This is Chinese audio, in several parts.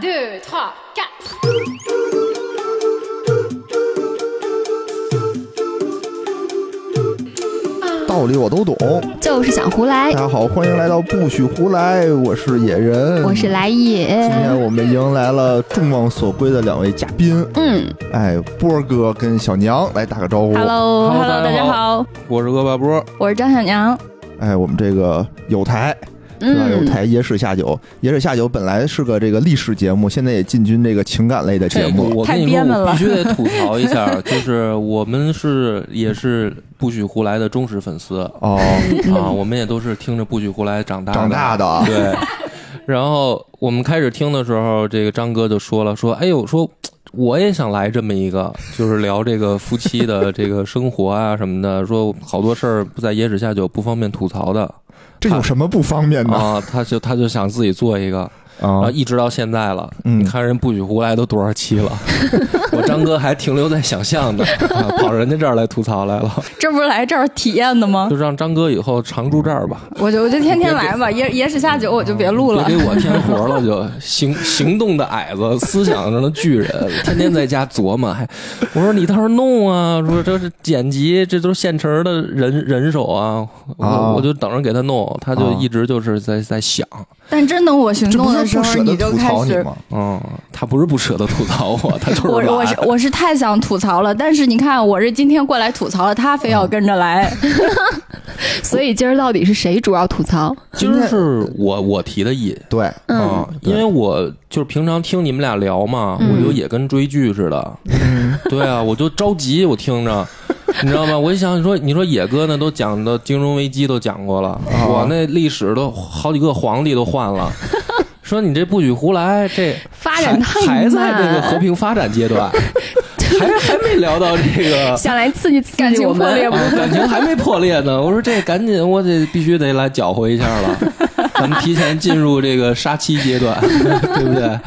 deux, trois, quatre. 道理我都懂。就是想胡来大。家好，欢迎来到不许胡来，我是野人，我是。来也今，天我们迎来了众望所归的两位嘉宾，嗯哎，波哥跟小娘来打个招呼。，Hello Hello，Hello，大家好，我是恶霸波，我是张小娘，哎，我们这个有台是吧？有嗯，台野史下酒，野史下酒本来是个这个历史节目，现在也进军这个情感类的节目。我跟你说，我必须得吐槽一下，就是我们是也是不许胡来的忠实粉丝。哦，啊，我们也都是听着不许胡来长大长大的。啊对。然后我们开始听的时候，这个张哥就说了，说，哎呦，说我也想来这么一个，就是聊这个夫妻的这个生活啊什么的，说好多事儿不在野史下酒不方便吐槽的这有什么不方便的？啊，他就他就想自己做一个，然啊后？一直到现在了，嗯你看人不许胡来都多少期了，我张哥还停留在想象呢，啊跑人家这儿来吐槽来了，这不是来这儿体验的吗？就让张哥以后常住这儿吧，我就我就天天来吧，野野史下酒我就别录了别。给我添活了就，行行动的矮子，思想上的巨人，天天在家琢磨，还我说你倒是弄啊，说这是剪辑，这都是现成的人人手啊，我、啊我就等着给他弄，他就啊一直就是在在想，但真等我行动的时候，你就开始。嗯，他不是不舍得吐槽我，他就是我我是我是太想吐槽了，但是你看我是今天过来吐槽了，他非要跟着来 所以今儿到底是谁主要吐槽？今儿是我我提的议。对，嗯啊，因为我就是平常听你们俩聊嘛，嗯我就也跟追剧似的。对啊，我就着急，我听着，你知道吗？我一想，你说你说野哥那都讲的金融危机都讲过了，啊我那历史都好几个皇帝都换了。说你这不许胡来，这发展太还还在慢这个和平发展阶段，还还没聊到这个 想来刺激刺感情破裂。啊感情还没破裂呢。我说这赶紧，我得必须得来搅和一下了。咱们提前进入这个杀妻阶段，对不对？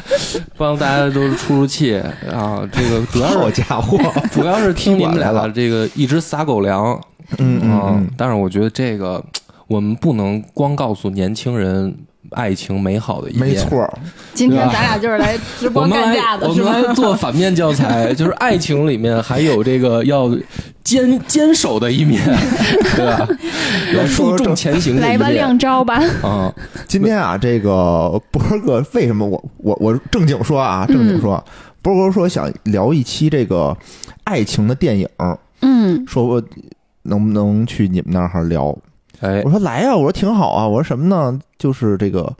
帮大家都出出气啊！这个主要是家伙，主要是听你们俩来了这个一直撒狗粮嗯嗯啊嗯，，但是我觉得这个我们不能光告诉年轻人爱情美好的一面，没错，今天咱俩就是来直播干架的，我是吗？们来做反面教材，就是爱情里面还有这个要坚坚守的一面，对吧？要负重前行的来吧，亮招吧！啊！今天啊，这个波哥为什么我我我正经说啊，正经说，波哥说想聊一期这个爱情的电影，嗯，说我能不能去你们那儿聊？哎我，说来呀、我说挺好啊，我说什么呢？就是这个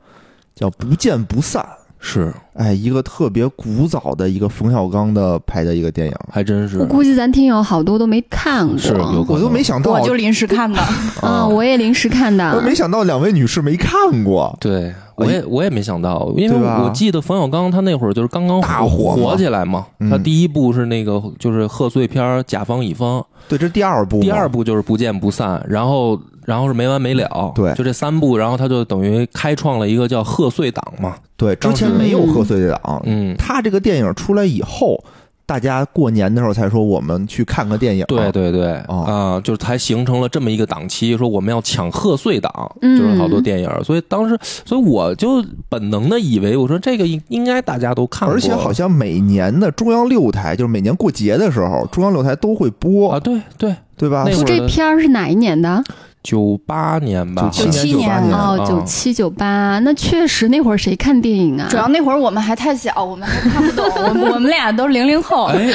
叫《不见不散》，是哎，一个特别古早的一个冯小刚的拍的一个电影，还真是我估计咱听友好多都没看过。是有我都没想到，我就临时看的，啊，我也临时看的我。没想到两位女士没看过，对。我也我也没想到，因为我记得冯小刚他那会儿就是刚刚大火火起来嘛，嗯他第一部是那个就是贺岁片《甲方乙方》，对，这是第二部，第二部就是不见不散，然后然后是没完没了，对。就这三部，然后他就等于开创了一个叫贺岁档嘛，对，之前没有贺岁档，嗯，他这个电影出来以后，大家过年的时候才说我们去看个电影，对对对，哦。啊，就是才形成了这么一个档期，说我们要抢贺岁档，嗯。就是好多电影，所以当时，所以我就本能的以为，我说这个应应该大家都看过，而且好像每年的中央六台，就是每年过节的时候，中央六台都会播，啊，对对，对吧？那？会儿这片儿是哪一年的？九八年吧，97 97九七年，哦，啊九七九八，那确实那会儿谁看电影啊？主要那会儿我们还太小，我们还看不懂，我们我们俩都零零后，哎，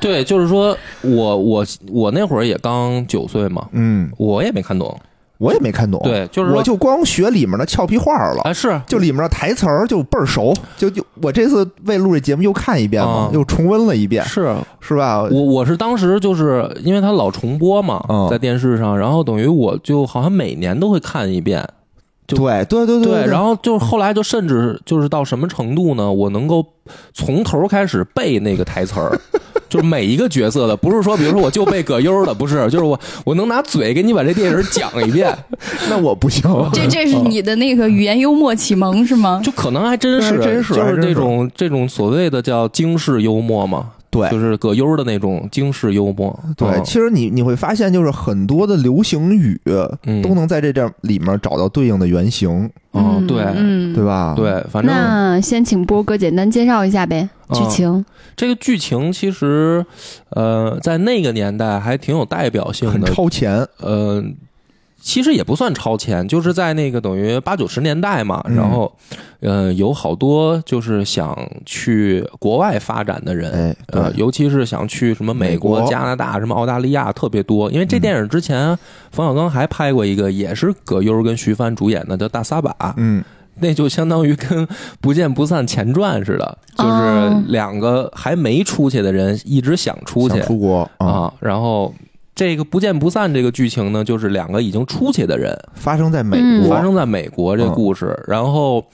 对，就是说我我我那会儿也刚九岁嘛，嗯，我也没看懂，我也没看懂，对，就是我就光学里面的俏皮话了。啊是就里面的台词儿就倍儿熟，就就我这次为录这节目又看一遍嘛啊，又重温了一遍，是，是吧？我我是当时就是因为它老重播嘛，嗯在电视上，然后等于我就好像每年都会看一遍。就对对对对，然后后就是后来就甚至就是到什么程度呢？我能够从头开始背那个台词儿，就是每一个角色的，不是说比如说我就背葛优的，不是，就是我我能拿嘴给你把这电影讲一遍，那我不行，这这是你的那个语言幽默启蒙是吗？就可能还真是，真是就是这种这种所谓的叫京式幽默嘛，对就是葛优的那种京式幽默。对，嗯其实你你会发现，就是很多的流行语嗯都能在这这里面找到对应的原型，嗯，对嗯，对吧？，对，反正那先请波哥简单介绍一下呗，剧情。这个剧情其实，呃，在那个年代还挺有代表性很的。超前，呃，其实也不算超前，就是在那个等于八九十年代嘛，嗯然后，呃，有好多就是想去国外发展的人，哎，呃，尤其是想去什么美国、美国加拿大、什么澳大利亚特别多。因为这嗯电影之前，冯小刚还拍过一个，也是葛优跟徐帆主演的，叫《大撒把》。嗯，那就相当于跟《不见不散》前传似的，就是哦两个还没出去的人一直想出去出国啊，啊，然后。这个不见不散这个剧情呢，就是两个已经出去的人发生在美嗯国，发生在美国这个故事，然后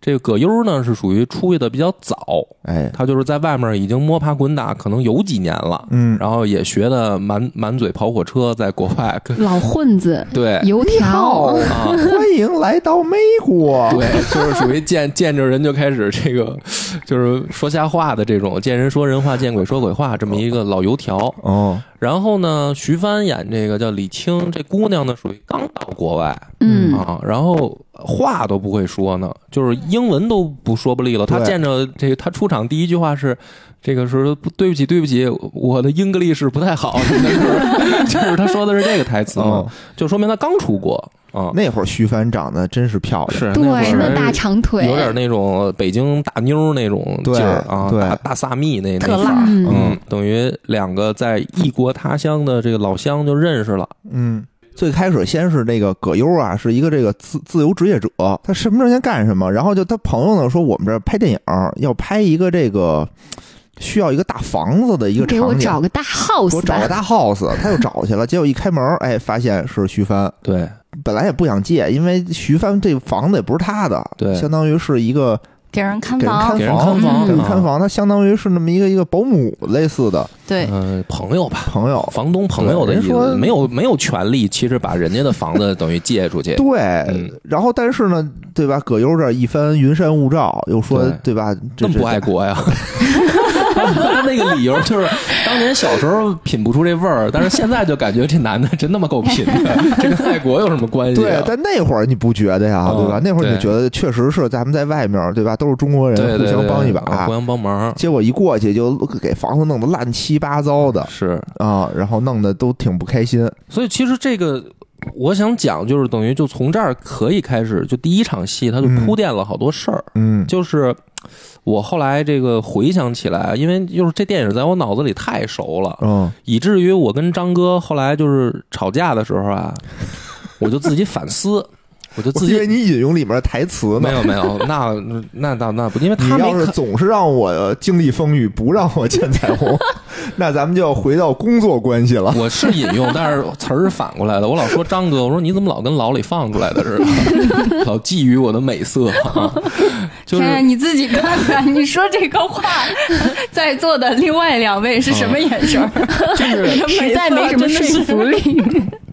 这个葛优呢是属于出去的比较早，哎，他就是在外面已经摸爬滚打，可能有几年了，嗯，然后也学的满满嘴跑火车，在国外跟老混子，对油条，啊，欢迎来到美国，对，就是属于见见着人就开始这个，就是说瞎话的这种，见人说人话，见鬼说鬼话，这么一个老油条。哦，然后呢，徐帆演这个叫李青，这姑娘呢属于刚到国外嗯，啊，然后话都不会说呢，就是英文都不说不利了。他见着这个，他出场第一句话是。这个是不对不起，对不起，我的英格力士不太好，就 是就是他说的是这个台词嘛哦，就说明他刚出国。啊，那会儿徐帆长得真是漂亮，对是那会，儿那大长腿，有点那种北京大妞那种劲儿啊，大大萨蜜那那特辣范儿，嗯。嗯，等于两个在异国他乡的这个老乡就认识了，嗯。最开始先是那个葛优啊，是一个这个自自由职业者，他什么挣钱干什么。然后就他朋友呢说，我们这儿拍电影要拍一个这个需要一个大房子的一个给我场景，找个大给 house 吧。我找个大 house，他又找去了。结果一开门，哎，发现是徐帆。对本来也不想借，因为徐帆这房子也不是他的，对相当于是一个给人看给人房看，给人房，看房给人啊看房，他相当于是那么一个一个保姆类似的对，嗯，朋友吧，朋友。房东朋友的意对人说思，没有没有权利，其实把人家的房子等于借出去，对，嗯然后但是呢，对吧？葛优这一番云山雾罩，又说对对吧？这么不爱国呀？他那个理由就是当年小时候品不出这味儿，但是现在就感觉这男的真他妈够品的，这跟爱国有什么关系、啊？对，但那会儿你不觉得呀，嗯对吧？那会儿你觉得确实是咱们在外面，对吧？都是中国人，互相帮一啊把互。相帮忙结果一过去就给房子弄得乱七八糟的是。啊，然后弄得都挺不开心。所以其实这个我想讲，就是等于就从这儿可以开始，就第一场戏他就铺垫了好多事儿。嗯。就是我后来这个回想起来，因为就是这电影在我脑子里太熟了，嗯，以至于我跟张哥后来就是吵架的时候啊，我就自己反思，我就自己。以为你引用里面的台词呢。没有没有，那那那那不，因为你要是总是让我经历风雨，不让我见彩虹，那咱们就要回到工作关系了。我是引用，但是词儿是反过来的。我老说张哥，我说你怎么老跟牢里放出来的似的，老觊觎我的美色啊，就是天，你自己看看，你说这个话，在座的另外两位是什么眼神儿？就是 实在没什么说服力。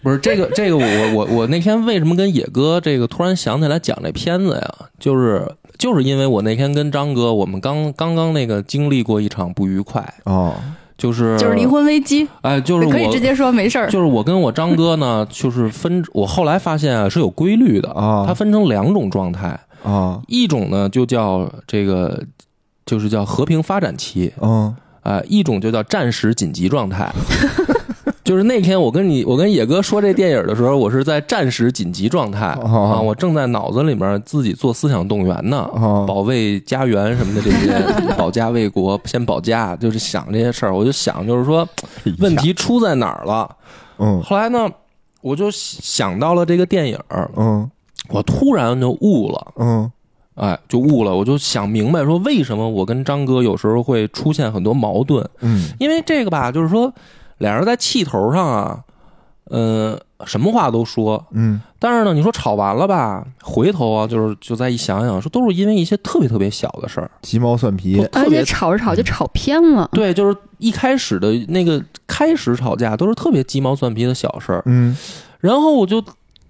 不是这个这个我我我我那天为什么跟野哥这个突然想起来讲这片子呀？就是就是因为我那天跟张哥，我们刚刚刚那个经历过一场不愉快，哦，就是就是离，婚危机，哎，就是我可以直接说没事儿。就是我跟我张哥呢，就是分，我后来发现啊是有规律的啊它分成两种状态，啊，一种呢就叫这个就是叫和平发展期，嗯。啊，一种就叫战时紧急状态。就是那天我跟你，我跟野哥说这电影的时候，我是在战时紧急状态。哦。啊，我正在脑子里面自己做思想动员呢，哦。保卫家园什么的这些，保家卫国，先保家，就是想这些事儿。我就想，就是说 问题出在哪儿了。嗯。后来呢，我就想到了这个电影，嗯我突然就悟了。嗯。哎，就悟了，我就想明白说，为什么我跟张哥有时候会出现很多矛盾，嗯。因为这个吧，就是说俩人在气头上啊，呃，什么话都说，嗯。但是呢，你说吵完了吧，回头啊，就是就再一想想，说都是因为一些特别特别小的事儿，鸡毛蒜皮，而特别且吵着吵就吵偏了。对，就是一开始的那个开始吵架都是特别鸡毛蒜皮的小事儿，嗯。然后我就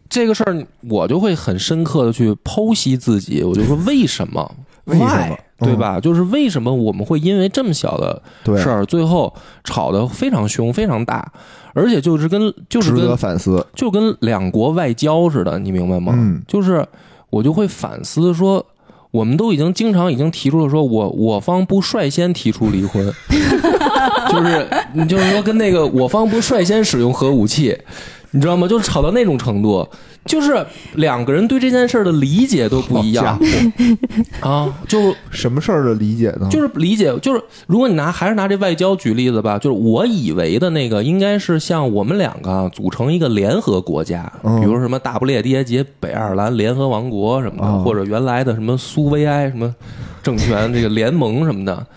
这个事儿，我就会很深刻的去剖析自己，我就说为什么？为什么？对吧？就是为什么我们会因为这么小的事儿，最后吵得非常凶、非常大，而且就是跟就是值得跟反思。就跟两国外交似的，你明白吗？嗯。就是我就会反思说，我们都已经经常已经提出了说我我方不率先提出离婚，就是你就是说跟那个我方不率先使用核武器，你知道吗？就是吵到那种程度，就是两个人对这件事儿的理解都不一样啊，就什么事儿的理解呢？就是理解，就是如果你拿还是拿这外交举例子吧，就是我以为的那个应该是像我们两个啊组成一个联合国家，嗯比如什么大不列颠及北爱尔兰联合王国什么的，哦或者原来的什么苏维埃什么政权这个联盟什么的，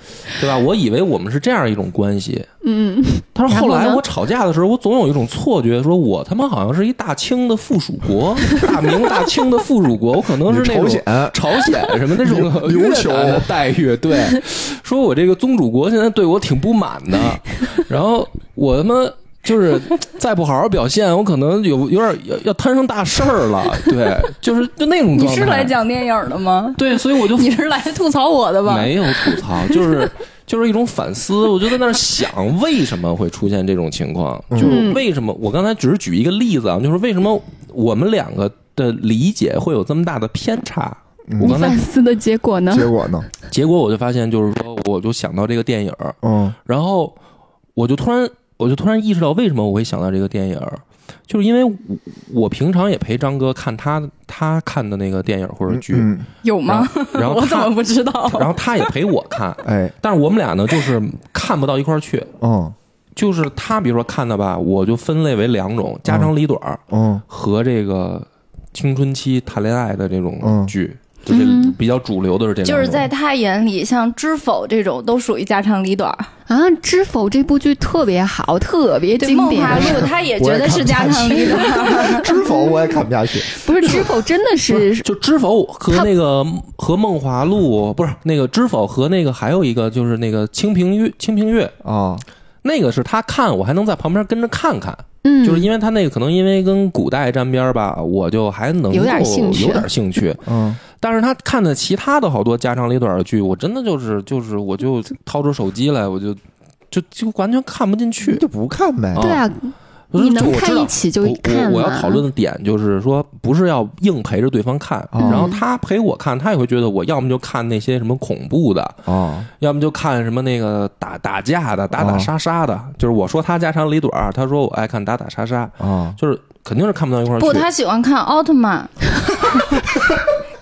对吧？我以为我们是这样一种关系，嗯，但是后来我吵架的时候，我总有一种错觉，说我他妈好像是一大清的附属国，大明大清的附属国，我可能是那种朝鲜朝鲜什么那种越琉琉球南的待遇，对，说我这个宗主国现在对我挺不满的，然后我他妈。就是再不好好表现，我可能有有点要要摊上大事儿了。对，就是就那种你状态。是来讲电影的吗？对，所以我就 你是来吐槽我的吧？没有吐槽，就是 就是一种反思。我就在那儿想，为什么会出现这种情况？嗯就是为什么？我刚才只是举一个例子啊，就是为什么我们两个的理解会有这么大的偏差？我嗯刚才反思的结果呢？结果呢？结果我就发现，就是说，我就想到这个电影儿，嗯然后我就突然，我就突然意识到，为什么我会想到这个电影儿，就是因为我我平常也陪张哥看他他看的那个电影或者剧，嗯，有吗？然后我怎他么不知道？然后他也陪我看，哎，但是我们俩呢，就是看不到一块儿去。嗯就是他，比如说看的吧，我就分类为两种：家长里短儿嗯和这个青春期谈恋爱的这种嗯剧，就是嗯比较主流的是这两种。就是在他眼里，像《知否》这种都属于家长里短儿。啊，《知否》这部剧特别好，特别对，经典。梦华录他也觉得是家长里短儿。知否我也看不下去。不是《知否》，真的是是就知否和那个和梦华录不是那个知否和那个还有一个就是那个清平乐清平乐，啊，那个是他看我还能在旁边跟着看看，嗯，就是因为他那个可能因为跟古代沾边儿吧，我就还能有点够兴趣有点兴趣。嗯但是他看的其他的好多家长里短的剧，我真的就是就是我就掏出手机来，我就就就完全看不进去。就不看呗。啊对啊，你能看一起就我看嘛我我要讨论的点就是说，不是要硬陪着对方看，嗯然后他陪我看，他也会觉得我要么就看那些什么恐怖的，啊，要么就看什么那个打打架的、打打哦杀杀的。就是我说他家长里短，他说我爱看打打杀杀，啊，就是肯定是看不到一块儿去。不，他喜欢看奥特曼，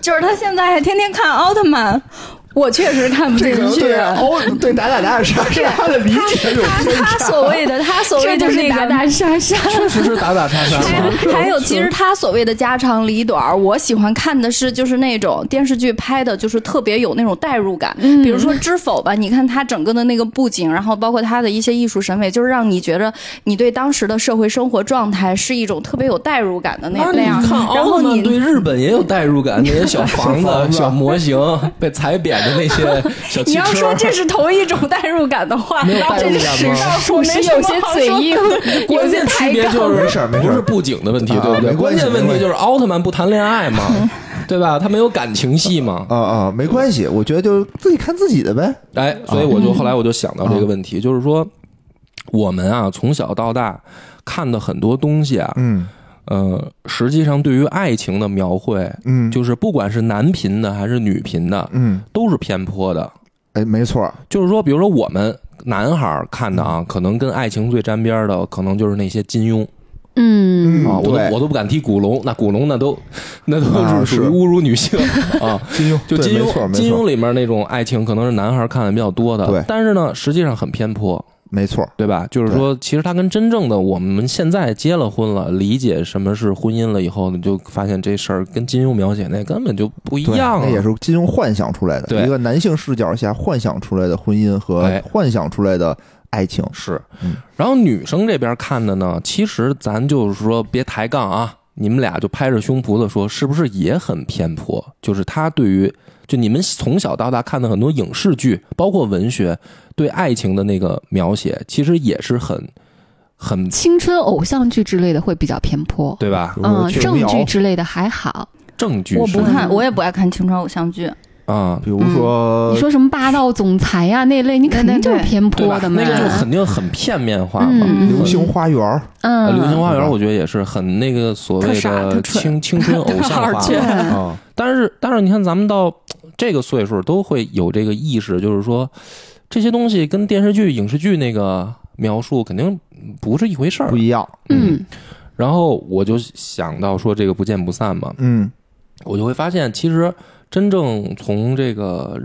就是他现在还天天看奥特曼。我确实看不进去。对哦，对打打打杀杀的理解有他偏他差。所谓的他所谓这就是的那个打打杀杀。确实是打打杀杀。还有，其实他所谓的家长里短，我喜欢看的是就是那种电视剧拍的，就是特别有那种代入感。嗯比如说《知否》吧，你看它整个的那个布景，然后包括它的一些艺术审美，就是让你觉得你对当时的社会生活状态是一种特别有代入感的那那那样然后你对日本也有代入感，那些小 房子、小房子小模型被踩扁的那些小汽 你要说，这是同一种代入感的话，没有代入感吗是史上属实有些嘴硬，有些关键区抬杠。别就是没事没事不是布景的问题，啊对不对？关键问题就是奥特曼不谈恋爱嘛，对吧？他没有感情戏嘛。啊啊，没关系，我觉得就自己看自己的呗。哎，所以我就后来我就想到这个问题，就是说我们啊从小到大看的很多东西啊，嗯呃，实际上对于爱情的描绘，嗯，就是不管是男频的还是女频的，嗯，都是偏颇的。哎，没错儿，就是说，比如说我们男孩儿看的啊，可能跟爱情最沾边儿的，可能就是那些金庸嗯，啊，我都我都不敢提古龙，那古龙那都那啊都是属于侮辱女性 啊。金庸就金庸，金庸里面那种爱情，可能是男孩儿看的比较多的，对但是呢，实际上很偏颇，没错，对吧？就是说，其实他跟真正的我们现在结了婚了，理解什么是婚姻了以后，你就发现这事儿跟金庸描写那根本就不一，样、啊，那也是金庸幻想出来的，对一个男性视角下幻想出来的婚姻和哎幻想出来的爱情。是嗯，然后女生这边看的呢，其实咱就是说别抬杠啊，你们俩就拍着胸脯的说，是不是也很偏颇？就是他对于就你们从小到大看的很多影视剧，包括文学，对爱情的那个描写，其实也是很很青春偶像剧之类的会比较偏颇。对吧？嗯，正剧之类的还好。正剧我不看，我也不爱看青春偶像剧。啊，比如说你说什么霸道总裁呀、那类，你肯定就是偏颇？的嘛。那个就肯定很片面化嘛。嗯流星花园儿，嗯，呃流星花园，我觉得也是很那个所谓的青青春偶像化好倔嘛。啊，但是，但是你看，咱们到这个岁数都会有这个意识，就是说这些东西跟电视剧、影视剧那个描述肯定不是一回事儿。不。一样，嗯。然后我就想到说这个不见不散嘛，嗯。我就会发现，其实真正从这个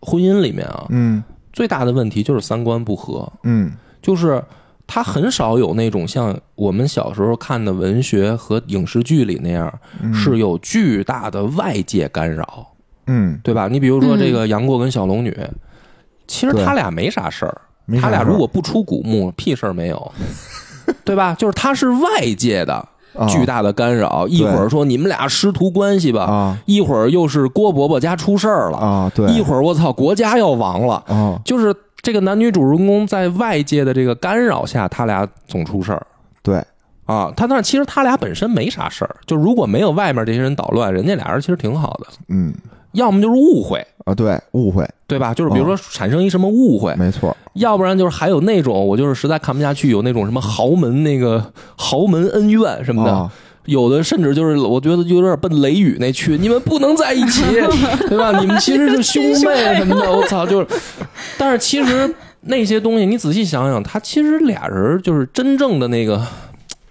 婚姻里面啊，嗯。最大的问题就是三观不合，嗯。就是他很少有那种像我们小时候看的文学和影视剧里那样，嗯，是有巨大的外界干扰，嗯，对吧？你比如说这个杨过跟小龙女，其实他俩没啥事儿，事他俩如果不出古墓，屁事儿没有，对吧？就是他是外界的啊巨大的干扰，一会儿说你们俩师徒关系吧，啊一会儿又是郭伯伯家出事儿了，啊，对，一会儿我操国家要亡了，啊，就是这个男女主人公在外界的这个干扰下，他俩总出事儿。对，啊，他但是其实他俩本身没啥事儿，就如果没有外面这些人捣乱，人家俩人其实挺好的，嗯要么就是误会，啊，对，误会，对吧？就是比如说产生一什么误会，没错，要不然就是还有那种我就是实在看不下去，有那种什么豪门那个豪门恩怨什么的，啊。有的甚至就是我觉得有点奔雷雨那去，你们不能在一起，对吧？你们其实是兄妹什么的，我操，就是，但是其实那些东西你仔细想想，他其实俩人就是真正的那个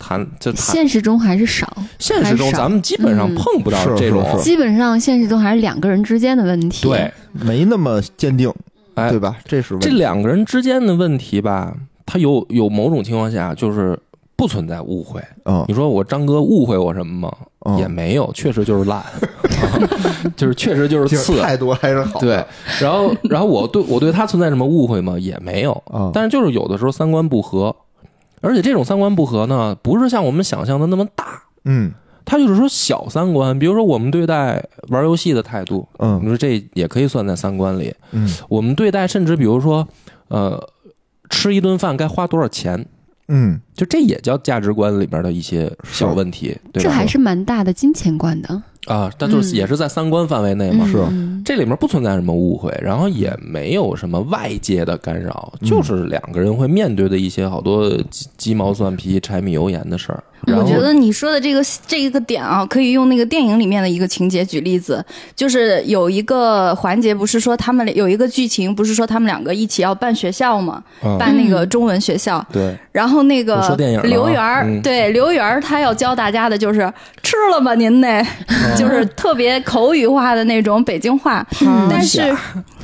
谈就谈现实中还是少，现实中咱们基本上嗯碰不到这种，基本上现实中还是两个人之间的问题。对，没那么坚定，哎对吧？这是问题这两个人之间的问题吧，他有有某种情况下就是不存在误会。嗯你说我张哥误会我什么吗？嗯也没有，确实就是烂，啊 就是确实就是就是次。态度还是好，对，然后然后我对我对他存在什么误会吗？也没有，啊，但是就是有的时候三观不合，而且这种三观不合呢，不是像我们想象的那么大，嗯他就是说小三观，比如说我们对待玩游戏的态度，嗯你嗯说这也可以算在三观里。嗯我们对待甚至比如说，呃，吃一顿饭该花多少钱，嗯，就这也叫价值观里边的一些小问题，对吧？这还是蛮大的金钱观的。啊，但就是嗯也是在三观范围内嘛。是嗯这里面不存在什么误会，然后也没有什么外界的干扰，嗯就是两个人会面对的一些好多鸡鸡毛蒜皮、柴米油盐的事儿。我觉得你说的这个这一个点啊，可以用那个电影里面的一个情节举例子，就是有一个环节，不是说他们有一个剧情，不是说他们两个一起要办学校嘛，嗯办那个中文学校，对，然后那个刘源儿，嗯。对刘源儿，他要教大家的就是吃了吗您呢，就是特别口语化的那种北京话，但是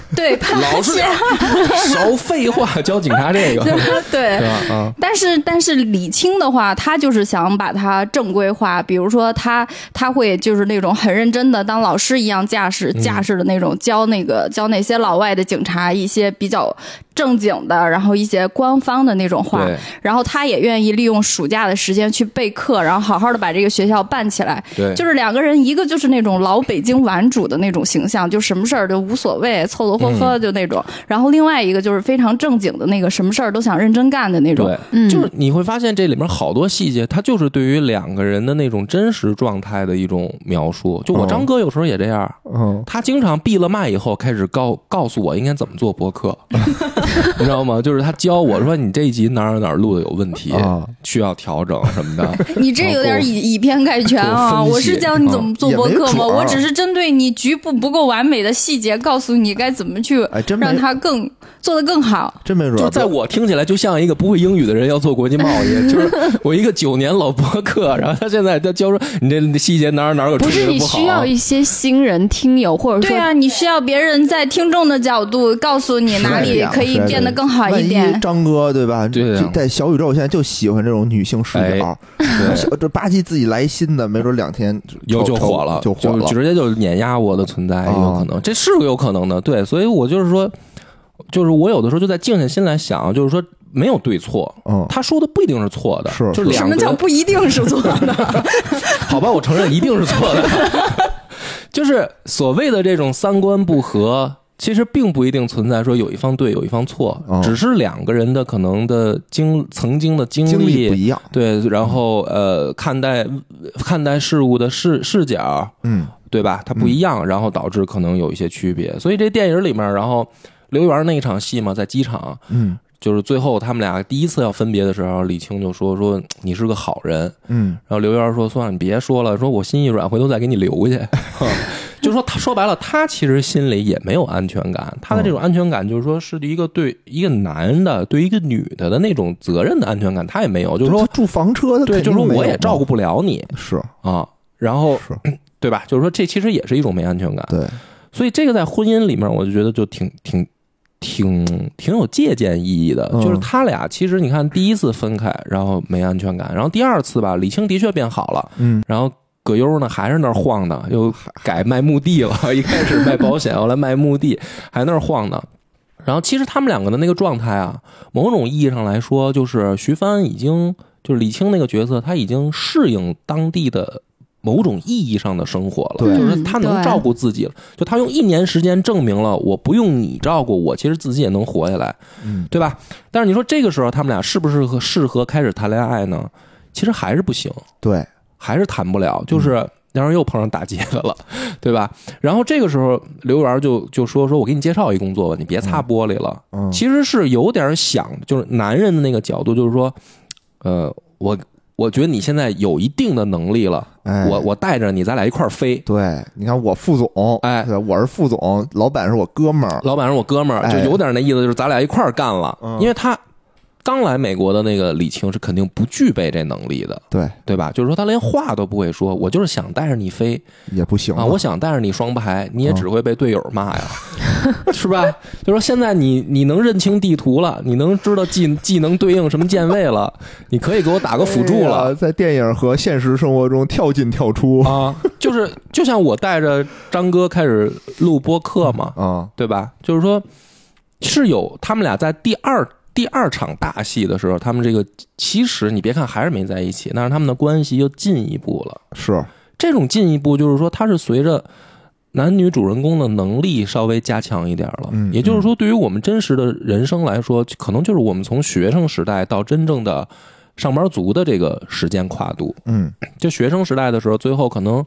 对趴老是下，少废话，教警察这个，对对。吧？啊，但是但是李青的话，他就是想把它正规化，比如说他他会就是那种很认真的当老师一样架势嗯架势的那种教那个教那些老外的警察一些比较正经的，然后一些官方的那种话，对然后他也愿意利用暑假的时间去备课，然后好好的把这个学校办起来。对，就是两个人，一个就是那种老北京顽主的那种形象，就什么事儿都无所谓，凑凑合嗯合就那种；然后另外一个就是非常正经的那个，什么事儿都想认真干的那种。对。嗯，就是你会发现这里面好多细节，它就是对于两个人的那种真实状态的一种描述。就我哦张哥有时候也这样，嗯他经常闭了麦以后开始告告诉我应该怎么做播客，你知道吗？就是他教我说你这一集哪儿哪儿录的有问题，啊，需要调整什么的。你这有点以以偏概全啊！我是教你怎么做博客吗？我只是针对你局部不够完美的细节，告诉你该怎么去哎，真没让它更做得更好。真没准儿就在我听起来，就像一个不会英语的人要做国际贸易，就是我一个九年老播客，然后他现在他教说你这细节哪儿哪儿有不是你需要一些新人听友，或者说对啊，你需要别人在听众的角度告诉你哪里可以变得更好一万一点。张哥对吧？对在小宇宙现在就喜欢这种女性视角，对小这吧唧自己来新的，没准两天有就火了，就火了。直接就碾压我的存在，有可能，这是有可能的。对，所以我就是说，就是我有的时候就在静下心来想，就是说没有对错，嗯，他说的不一定是错的，是就是什两个人，么叫不一定是错的？好吧，我承认一定是错的，就是所谓的这种三观不合。其实并不一定存在说有一方对有一方错，哦只是两个人的可能的经曾经的经经历历不一样，对，然后呃，看待看待事物的视视角，嗯对吧？它不一样，然后导致可能有一些区别。所以这电影里面，然后刘源那一场戏嘛，在机场，嗯。就是最后他们俩第一次要分别的时候，李青就说说你是个好人，嗯。然后刘源说算了，你别说了，说我心一软，回头再给你留下。就说他说白了，他其实心里也没有安全感，他的这种安全感就是说是一个对一个男的对一个女的的那种责任的安全感，他也没有，就是说他住房车，他对，就是说我也照顾不了你。是。啊，然后是，对吧？就是说这其实也是一种没安全感，对，所以这个在婚姻里面，我就觉得就挺挺挺挺有借鉴意义的。嗯就是他俩其实你看第一次分开，然后没安全感，然后第二次吧，李青的确变好了，嗯然后葛优呢还是那儿晃荡，又改卖墓地了。一开始卖保险，后来卖墓地，还那儿晃荡。然后其实他们两个的那个状态啊，某种意义上来说，就是徐帆已经就是李青那个角色，他已经适应当地的某种意义上的生活了，就是他能照顾自己了。就他用一年时间证明了，我不用你照顾我，其实自己也能活下来，嗯对吧？但是你说这个时候他们俩适不适合适合开始谈恋爱呢？其实还是不行。对，还是谈不了，就是然后又碰上打劫的了，对吧？然后这个时候刘源就就说说我给你介绍一工作吧，你别擦玻璃了。嗯其实是有点想，就是男人的那个角度，就是说，呃，我我觉得你现在有一定的能力了，哎，我我带着你，咱俩一块儿飞。对，你看我副总，哎对我是副总，老板是我哥们儿，老板是我哥们儿，哎就有点那意思，就是咱俩一块儿干了。嗯因为他刚来美国的那个李青是肯定不具备这能力的，对，对吧？就是说他连话都不会说，我就是想带着你飞，也不行啊，我想带着你双排，你也嗯只会被队友骂呀，是吧？就说现在你你能认清地图了，你能知道技技能对应什么键位了，你可以给我打个辅助了。在电影和现实生活中跳进跳出啊，就是就像我带着张哥开始录播客嘛，啊，对吧？就是说是有他们俩在第二第二场大戏的时候，他们这个其实你别看还是没在一起，但是他们的关系又进一步了。是，这种进一步就是说，它是随着男女主人公的能力稍微加强一点了。嗯也就是说，对于我们真实的人生来说，可能就是我们从学生时代到真正的上班族的这个时间跨度。嗯，就学生时代的时候，最后可能。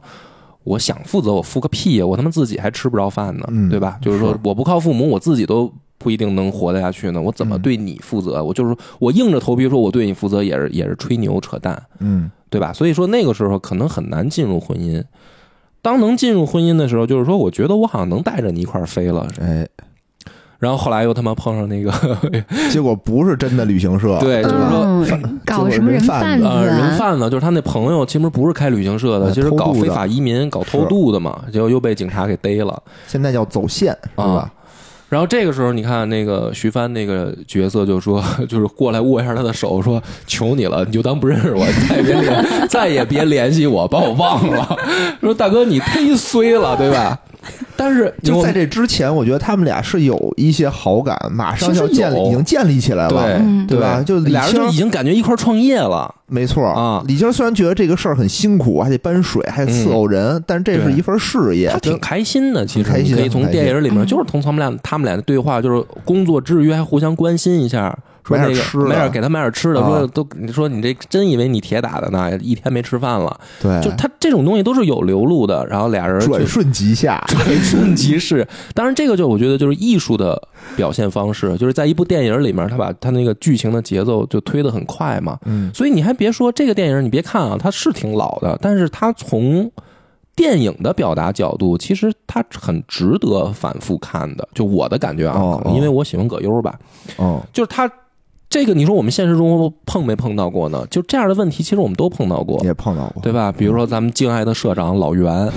我想负责，我负个屁呀！我他妈自己还吃不着饭呢，嗯对吧？就是说，我不靠父母，我自己都不一定能活得下去呢。我怎么嗯对你负责？我就是我硬着头皮说我对你负责，也是也是吹牛扯淡。嗯，对吧？所以说那个时候可能很难进入婚姻。当能进入婚姻的时候，就是说，我觉得我好像能带着你一块儿飞了。哎，然后后来又他妈碰上那个 结果不是真的旅行社，对，就是说。嗯，搞什么人贩子呃，人啊？贩子就是他那朋友，其实不是开旅行社的，哎其实搞非法移民、搞偷渡的嘛，结果又被警察给逮了。现在叫走线，是吧啊？然后这个时候，你看那个徐帆那个角色就说，就是过来握一下他的手，说：“求你了，你就当不认识我，再也别联，再也别联系我，把我忘了。”说大哥，你忒衰了，对吧？但是就在这之前，我觉得他们俩是有一些好感，马上就要建立，已经建立起来了，对嗯对吧？就俩人就已经感觉一块创业了。没错啊。李菁虽然觉得这个事儿很辛苦，还得搬水，还得伺候人，但是这是一份事业他，挺开心的，其实开心你可以从电影里面，嗯。就是从他们俩他们俩的对话，就是工作之余还互相关心一下，说那个买点吃的。买点给他买点吃的，啊。说都你说你这真以为你铁打的呢，一天没吃饭了，对，就他这种东西都是有流露的，然后俩人就转瞬即下，转瞬即逝。当然，这个就我觉得就是艺术的表现方式，就是在一部电影里面，他把他那个剧情的节奏就推得很快嘛。嗯，所以你还别说这个电影，你别看啊，它是挺老的，但是它从电影的表达角度，其实它很值得反复看的。就我的感觉啊，因为我喜欢葛优吧，哦，就是他这个，你说我们现实中碰没碰到过呢？就这样的问题，其实我们都碰到过，也碰到过，对吧？比如说咱们敬爱的社长老袁。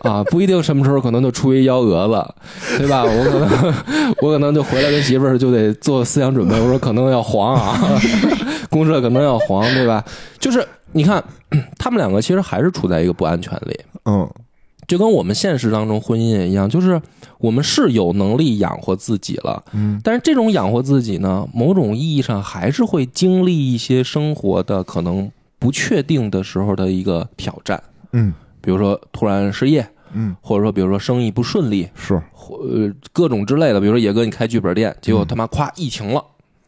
啊，不一定什么时候可能就出一幺蛾子，对吧？我可能 我可能就回来跟媳妇儿就得做思想准备，我说可能要黄啊，公社可能要黄，对吧？就是你看，他们两个其实还是处在一个不安全里，嗯，就跟我们现实当中婚姻也一样，就是我们是有能力养活自己了，嗯，但是这种养活自己呢，某种意义上还是会经历一些生活的可能不确定的时候的一个挑战，嗯。比如说突然失业，嗯，或者说比如说生意不顺利，是。或呃各种之类的，比如说野哥你开剧本店，结果他妈夸疫情了，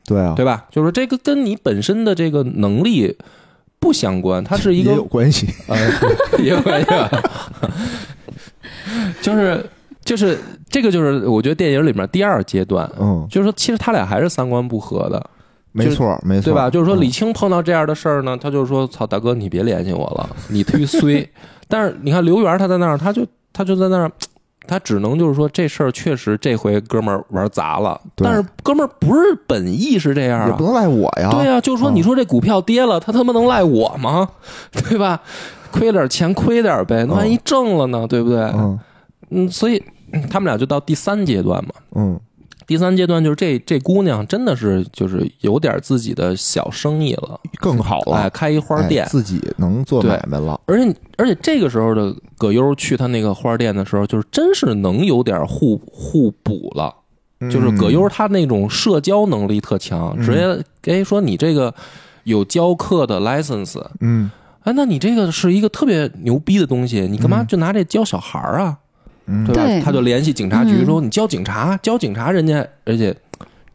对啊，对吧？就是说这个跟你本身的这个能力不相关，它是一个也有关系，呃，也有关系啊。就是就是这个就是我觉得电影里面第二阶段，嗯，就是说其实他俩还是三观不合的，没错，没错，对吧？就是说嗯李青碰到这样的事儿呢，他就说：“操，大哥，你别联系我了，你忒衰。”但是你看刘源他在那儿，他就他就在那儿。他只能就是说这事儿确实这回哥们儿玩砸了，但是哥们儿不是本意是这样啊也不，能赖我呀。对呀、就是说嗯你说这股票跌了，他他妈能赖我吗？对吧？亏点钱亏点呗，那万一挣了呢？对不对？嗯嗯，所以嗯他们俩就到第三阶段嘛。嗯第三阶段就是这这姑娘真的是就是有点自己的小生意了，更好了，哎，开一花店哎，自己能做买卖了。而且而且这个时候的葛优去他那个花店的时候，就是真是能有点互互补了。就是葛优他那种社交能力特强，嗯直接哎说你这个有教课的 license，嗯哎，那你这个是一个特别牛逼的东西，你干嘛就拿这教小孩儿啊？嗯对吧？对。他就联系警察局嗯。说，你交警察，交警察，人家而且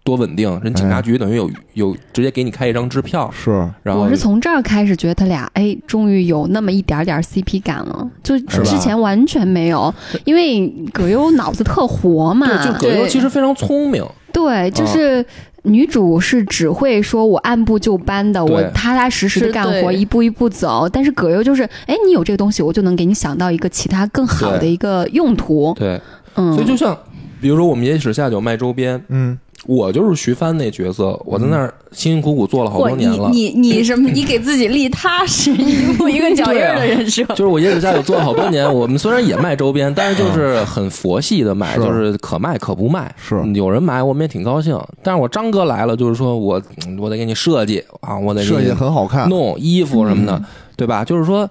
多稳定，人警察局等于有有直接给你开一张支票，是。然后我是从这儿开始觉得他俩，哎，终于有那么一点点 CP 感了，就之前完全没有，因为葛优脑子特活嘛，对，就葛优其实非常聪明，对，就是女主是只会说我按部就班的，我踏踏实实的干活，一步一步走。但是葛优就是，哎，你有这个东西，我就能给你想到一个其他更好的一个用途。对，嗯，所以就像比如说我们野史下酒卖周边，嗯我就是徐帆那角色，我在那儿辛辛苦苦做了好，多年了。你你你什么？你给自己立踏实一步一个脚印的人设。就是我野史下酒做了好多年，我们虽然也卖周边，但是就是很佛系的卖，就是可卖可不卖。是有人买，我们也挺高兴。但是我张哥来了，就是说我嗯我得给你设计啊，我得设计很好看。弄衣服什么的，嗯对吧？就是说，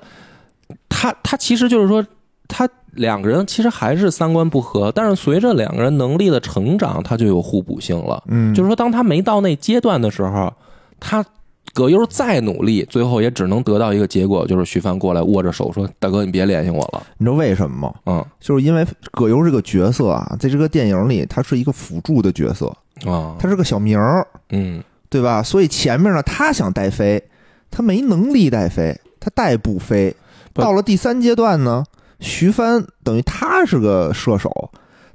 他他其实就是说，他两个人其实还是三观不合，但是随着两个人能力的成长，他就有互补性了。嗯，就是说，当他没到那阶段的时候，他葛优再努力，最后也只能得到一个结果，就是徐帆过来握着手说：“大哥，你别联系我了。你知道为什么吗？”嗯就是因为葛优这个角色啊，在这个电影里，他是一个辅助的角色，啊他是个小名儿，嗯对吧？所以前面呢，他想带飞，他没能力带飞，他带不飞。到了第三阶段呢，徐帆等于他是个射手，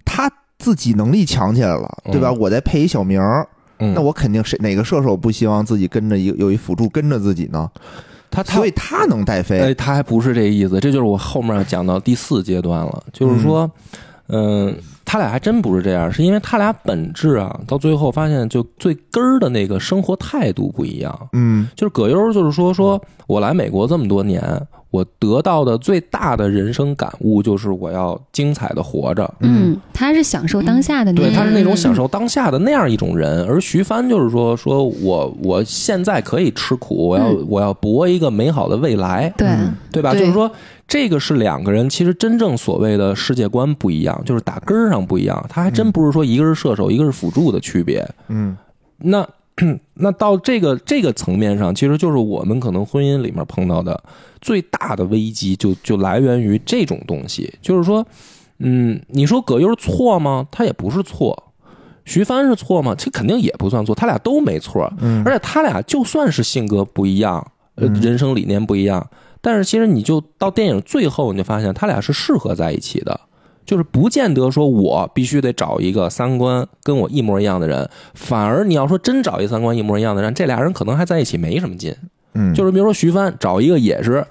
他自己能力强起来了，对吧？嗯我再配一小名儿，嗯，那我肯定谁哪个射手不希望自己跟着一个有一辅助跟着自己呢？他他所以他能带飞。哎，他还不是这意思，这就是我后面讲到第四阶段了，就是说，嗯、他俩还真不是这样，是因为他俩本质啊，到最后发现就最根儿的那个生活态度不一样。嗯就是葛优，就是说，说我来美国这么多年，我得到的最大的人生感悟就是我要精彩的活着。嗯，他是享受当下的那对，种，他是那种享受当下的那样一种人，而徐帆就是说，说我我现在可以吃苦，我要、嗯我要搏一个美好的未来，对，嗯对吧？对就是说，这个是两个人其实真正所谓的世界观不一样，就是打根儿上不一样。他还真不是说一个是射手，一个是辅助的区别。嗯那 那到这个这个层面上，其实就是我们可能婚姻里面碰到的最大的危机就，就来源于这种东西。就是说，嗯，你说葛优错吗？他也不是错。徐帆是错吗？这肯定也不算错，他俩都没错。嗯而且他俩就算是性格不一样，呃，嗯人生理念不一样，但是其实你就到电影最后，你就发现他俩是适合在一起的，就是不见得说我必须得找一个三观跟我一模一样的人，反而你要说真找一三观一模一样的人，这俩人可能还在一起没什么劲。嗯，就是比如说徐帆找一个也是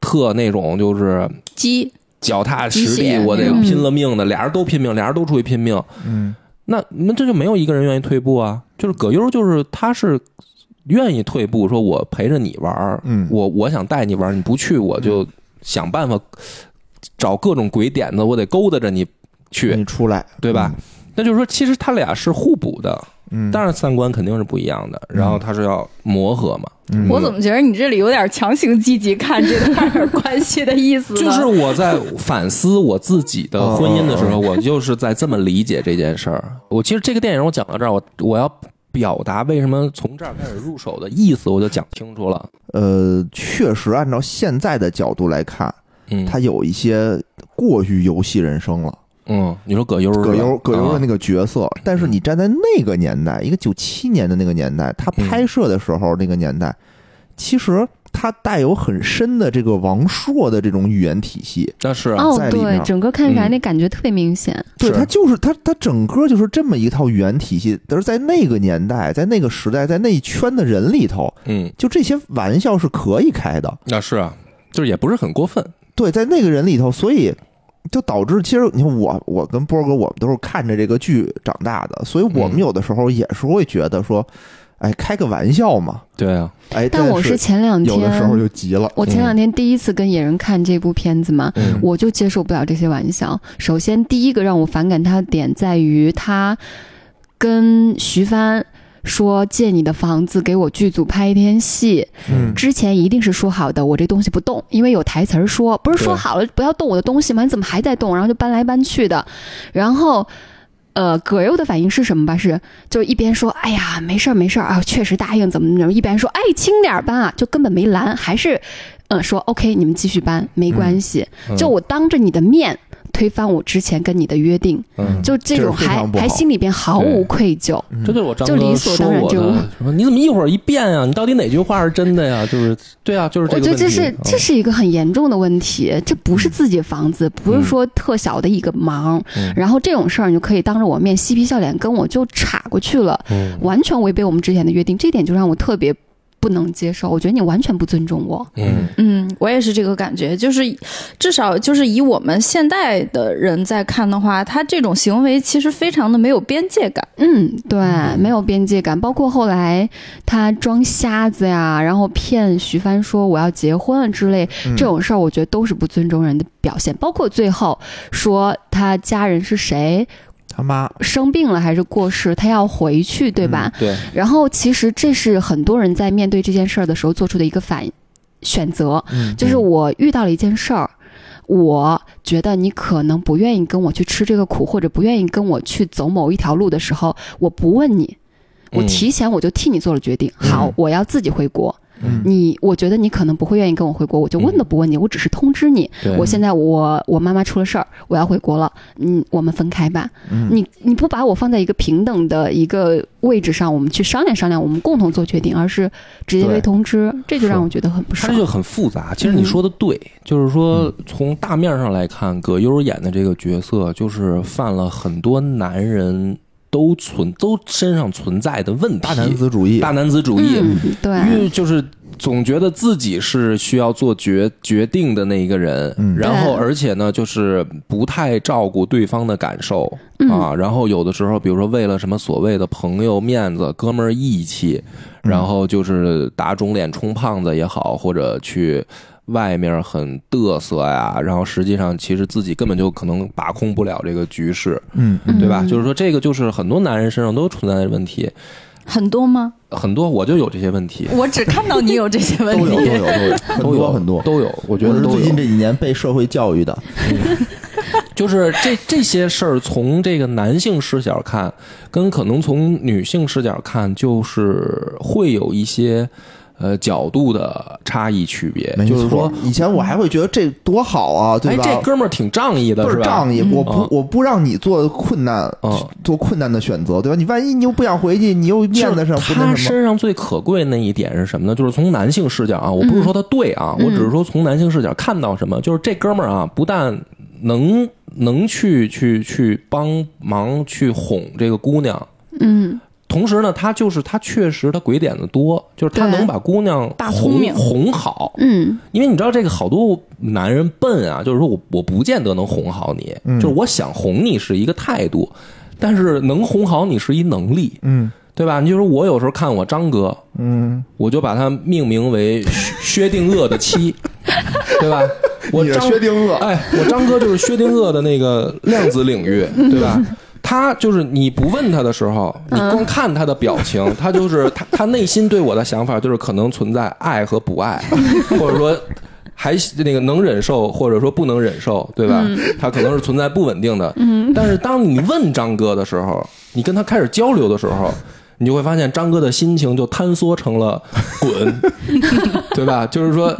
特那种就是鸡脚踏实地，我得嗯拼了命的，俩人都拼命，俩人都出去拼命，嗯那那这就没有一个人愿意退步啊。就是葛优，就是他是愿意退步，说我陪着你玩儿，嗯我我想带你玩儿，你不去我就想办法找各种鬼点子，我得勾搭着你去，你出来对吧？？那就是说，其实他俩是互补的，嗯，当然三观肯定是不一样的，然后他是要磨合嘛。嗯我怎么觉得你这里有点强行积极看这段关系的意思呢？就是我在反思我自己的婚姻的时候，我就是在这么理解这件事儿。我其实这个电影我讲到这儿，我我要表达为什么从这儿开始入手的意思，我就讲清楚了。呃，确实按照现在的角度来看，嗯，他有一些过于游戏人生了。嗯，你说葛优是，葛优葛优的那个个角色，但是你站在那个年代，一个九七年的那个年代，他拍摄的时候那个年代，其实他带有很深的这个王朔的这种语言体系。那是啊，哦，对在里面，整个看起来嗯那感觉特别明显。对，他就是他，他整个就是这么一套语言体系。但是在那个年代，在那个时代，在那一圈的人里头，嗯，就这些玩笑是可以开的。那是啊，就是也不是很过分。对，在那个人里头，所以就导致，其实你看我，我跟波哥，我们都是看着这个剧长大的，所以我们嗯有的时候也是会觉得说，哎，开个玩笑嘛，对啊，哎，但我是是前两天有的时候，就急了。我前两天第一次跟野人看这部片子嘛，嗯我就接受不了这些玩笑。首先，第一个让我反感他的点在于他跟徐帆说借你的房子给我剧组拍一天戏，嗯之前一定是说好的，我这东西不动，因为有台词儿说，不是说好了不要动我的东西吗？你怎么还在动？然后就搬来搬去的，然后。呃，葛优的反应是什么吧？是就一边说，哎呀，没事儿没事儿啊，确实答应怎么怎么，一边说，哎，轻点儿搬啊，就根本没拦，还是，呃，说 OK，你们继续搬，没关系。嗯就我当着你的面推翻我之前跟你的约定，嗯，就这种还还心里边毫无愧疚。嗯这就是我张就哥理所当然说我这种的，你怎么一会儿一变啊？你到底哪句话是真的呀？就是对啊，就是这我。觉得这是这嗯是一个很严重的问题，这不是自己房子，不是说特小的一个忙，嗯然后这种事儿你就可以当着我面嬉皮笑脸跟我就岔过去了，嗯完全违背我们之前的约定，这点就让我特别不能接受。我觉得你完全不尊重我。嗯嗯，我也是这个感觉，就是至少就是以我们现代的人在看的话，他这种行为其实非常的没有边界感。嗯，对，没有边界感。包括后来他装瞎子呀，然后骗徐帆说我要结婚啊之类，嗯这种事儿，我觉得都是不尊重人的表现。包括最后说他家人是谁他妈，生病了还是过世，他要回去，对吧？对，然后其实这是很多人在面对这件事儿的时候做出的一个反选择，嗯就是我遇到了一件事儿。我觉得你可能不愿意跟我去吃这个苦，或者不愿意跟我去走某一条路的时候，我不问你，我嗯提前我就替你做了决定。好嗯，我要自己回国。嗯你，我觉得你可能不会愿意跟我回国，我就问都不问你，我只是通知你，对我现在我我妈妈出了事儿，我要回国了，嗯，我们分开吧。嗯你你不把我放在一个平等的一个位置上，我们去商量商量，我们共同做决定，而是直接被通知，这就让我觉得很不这。就很复杂。其实你说的对，就是说从大面上来看，葛优演的这个角色就是犯了很多男人都存都身上存在的问题，大男子主义，大男子主义，嗯，因对，为就是总觉得自己是需要做决决定的那一个人，嗯。然后而且呢，就是不太照顾对方的感受、嗯。啊，然后有的时候，比如说为了什么所谓的朋友面子、哥们儿义气，嗯。然后就是打肿脸充胖子也好，或者去。外面很嘚瑟呀，然后实际上其实自己根本就可能把控不了这个局势，嗯嗯对吧？嗯就是说，这个就是很多男人身上都存在的问题，很多吗？很多我就有这些问题，我只看到你有这些问都有都题。有都有很都有 多很多。都有，我觉得最近。这几年被社会教育的，就是这这些事儿，从这个男性视角看，跟可能从女性视角看，就是会有一些呃角度的差异区别。没就是说，。以前我还会觉得这多好啊，对哎，吧？这哥们儿挺仗义的，是吧？儿仗义，我嗯不我不让你做困难嗯，做困难的选择，对吧？你万一你又不想回去，你又面子上就是他不那什么，身上最可贵那一点是什么呢？就是从男性视角啊，我不是说他对啊，嗯我只是说从男性视角看到什么，就是这哥们儿啊，不但能能去去去帮忙去哄这个姑娘，嗯同时呢，他就是他确实他鬼点子多，就是他能把姑娘哄大聪明哄好。嗯因为你知道这个好多男人笨啊，就是说我我不见得能哄好你，嗯就是我想哄你是一个态度，但是能哄好你是一能力，嗯对吧？你就说我有时候看我张哥，嗯，我就把他命名为薛薛定谔的妻，对吧？我张薛定谔，哎，我张哥就是薛定谔的那个量子领域，对吧？他就是你不问他的时候，你光看他的表情，他就是他他内心对我的想法就是可能存在爱和不爱，或者说还那个能忍受，或者说不能忍受，对吧？他可能是存在不稳定的。但是当你问张哥的时候，你跟他开始交流的时候。你就会发现张哥的心情就坍缩成了滚，对吧？就是说，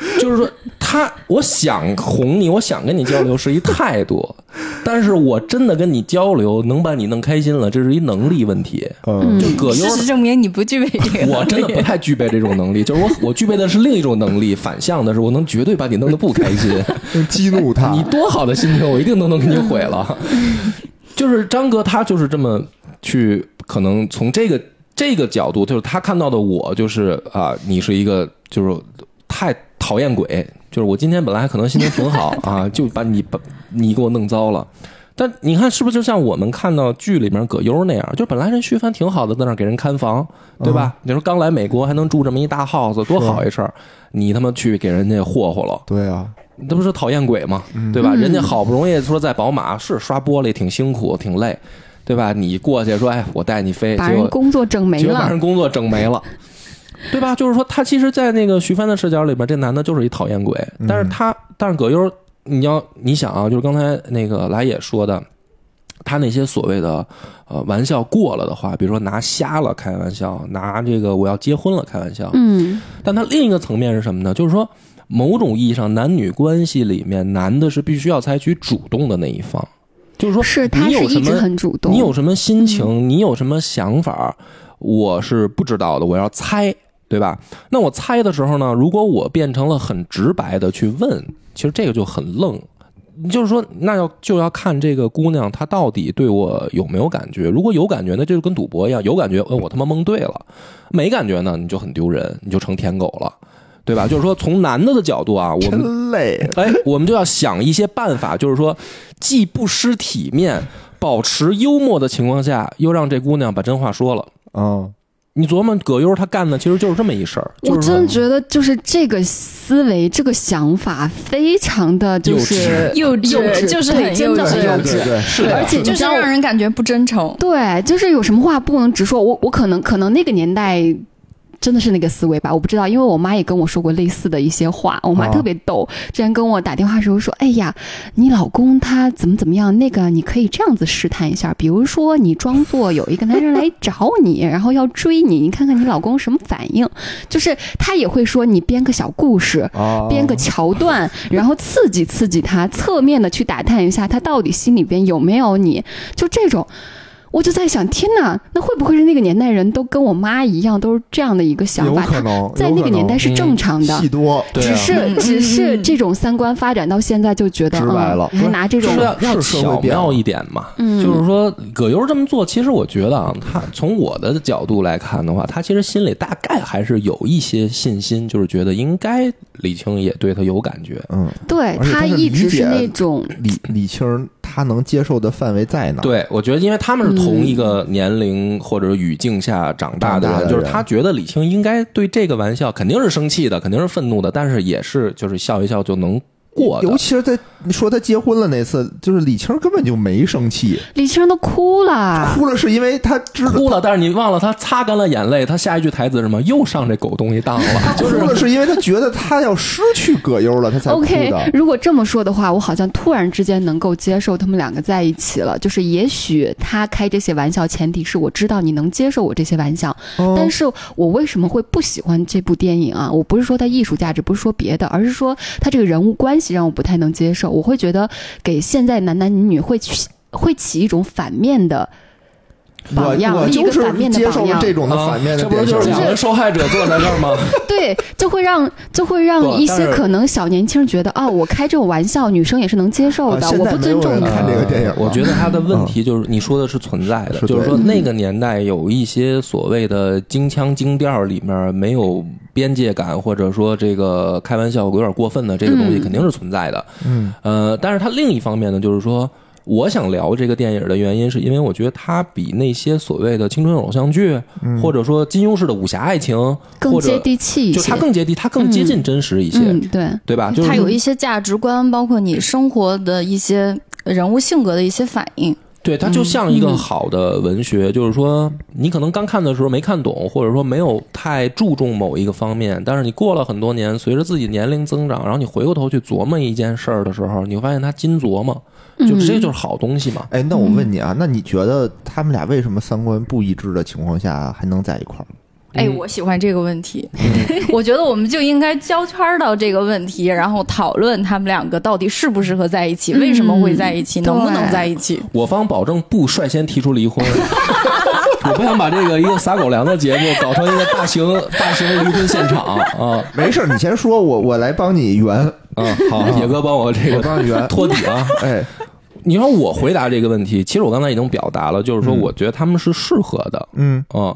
就是说他，我想哄你，我想跟你交流是一态度，但是我真的跟你交流能把你弄开心了，这是一能力问题。嗯，就葛优事实证明你不具备这个。我真的不太具备这种能力，就是我我具备的是另一种能力，反向的是我能绝对把你弄得不开心。激怒他，你多好的心情，我一定都能给你毁了。就是张哥，他就是这么去，可能从这个这个角度，就是他看到的我，就是啊，你是一个就是太讨厌鬼，就是我今天本来可能心情挺好啊，就把你把你给我弄糟了。但你看，是不是就像我们看到剧里面葛优那样？就本来人徐帆挺好的，在那儿给人看房，对吧？你说刚来美国还能住这么一大 house，多好一事儿！你他妈去给人家霍霍了，对啊，那不是讨厌鬼吗？对吧？人家好不容易说在宝马是刷玻璃挺辛苦挺累，对吧？你过去说哎，我带你飞，把结果人工作整没了结果把人。工作整没了，对吧？就是说，他其实，在那个徐帆的视角里边，这男的就是一讨厌鬼，但是他，但是葛优，你要你想啊，就是刚才那个来也说的，他那些所谓的呃玩笑过了的话，比如说拿瞎了开玩笑，拿这个我要结婚了开玩笑，嗯，但他另一个层面是什么呢？就是说，某种意义上，男女关系里面，男的是必须要采取主动的那一方，就是说，是他是一直你有什么很主动。你有什么心情，你有什么想法，我是不知道的，我要猜，对吧？那我猜的时候呢，如果我变成了很直白的去问，其实这个就很愣。就是说，那要就要看这个姑娘她到底对我有没有感觉。如果有感觉，那这就跟赌博一样，有感觉，呃，我他妈蒙对了；没感觉呢，你就很丢人，你就成舔狗了，对吧？就是说，从男的的角度啊，我们真累，哎，我们就要想一些办法，就是说，既不失体面，保持幽默的情况下，又让这姑娘把真话说了。嗯，你琢磨葛优他干的其实就是这么一事儿，我就是说真的觉得，就是这个思维、这个想法，非常的就是幼稚幼稚，就是很幼稚而且就是让人感觉不真诚。对，就是有什么话不能直说。我我可能可能那个年代。真的是那个思维吧，我不知道，因为我妈也跟我说过类似的一些话。我妈啊特别逗，之前跟我打电话的时候说：“哎呀，你老公他怎么怎么样？那个你可以这样子试探一下，比如说你装作有一个男人来找你，然后要追你，你看看你老公什么反应。就是他也会说你编个小故事，啊，编个桥段，然后刺激刺激他，侧面的去打探一下他到底心里边有没有你，就这种。我就在想，天哪，那会不会是那个年代人都跟我妈一样，都是这样的一个想有法？可能在那个年代是正常的，戏多，对啊只是嗯只是嗯这种三观发展到现在，就觉得直白了嗯，还拿这种就是要巧妙一点嘛。嗯就是说葛优这么做，其实我觉得啊，他从我的角度来看的话，他其实心里大概还是有一些信心，就是觉得应该李青也对他有感觉。嗯，对他一直是那种李李青他能接受的范围在哪？，对，我觉得因为他们是同一个年龄或者语境下长大的人，就是他觉得李青应该对这个玩笑肯定是生气的，肯定是愤怒的，但是也是就是笑一笑就能过的尤。其是在你说他结婚了那次，就是李青儿根本就没生气，李青都哭了，哭了是因为他知道哭了，但是你忘了他擦干了眼泪，他下一句台词是什么？又上这狗东西当了，哭了是因为他觉得他要失去葛优了，他才哭 OK，的。如果这么说的话，我好像突然之间能够接受他们两个在一起了。就是也许他开这些玩笑，前提是我知道你能接受我这些玩笑，哦但是我为什么会不喜欢这部电影啊？我不是说它艺术价值，不是说别的，而是说他这个人物关系让我不太能接受。我会觉得给现在男男女女会起会起一种反面的我榜样，一就是个反面的接受了榜样。这种的反面的啊这不就是两个受害者坐在这儿吗？对，就会让就会让一些可能小年轻觉得，哦，我开这种玩笑，女生也是能接受的，啊我不尊重你。看这个电影我觉得他的问题就是你说的是存在的，是就是说那个年代有一些所谓的京腔京调里面没有边界感，或者说这个开玩笑有点过分的这个东西嗯肯定是存在的。嗯呃，但是它另一方面呢，就是说。我想聊这个电影的原因，是因为我觉得它比那些所谓的青春偶像剧，嗯或者说金庸式的武侠爱情，更接地气一就些。它更接地，它更接近真实一些，嗯，对，对吧？就是它有一些价值观，包括你生活的一些人物性格的一些反应。对，它就像一个嗯好的文学，就是说，你可能刚看的时候没看懂，或者说没有太注重某一个方面，但是你过了很多年，随着自己年龄增长，然后你回过头去琢磨一件事儿的时候，你会发现它精琢磨，就嗯这就是好东西嘛。哎，那我问你啊，那你觉得他们俩为什么三观不一致的情况下还能在一块儿？哎，嗯我喜欢这个问题。我觉得我们就应该交圈儿到这个问题，然后讨论他们两个到底适不适合在一起，嗯为什么会在一起，能不能在一起。我方保证不率先提出离婚。我不想把这个一个撒狗粮的节目搞成一个大型大型离婚现场 啊没事儿，你先说，我我来帮你圆。啊！好，野哥帮我这个我帮你圆托底啊。哎，你说我回答这个问题，其实我刚才已经表达了，就是说我觉得他们是适合的。嗯嗯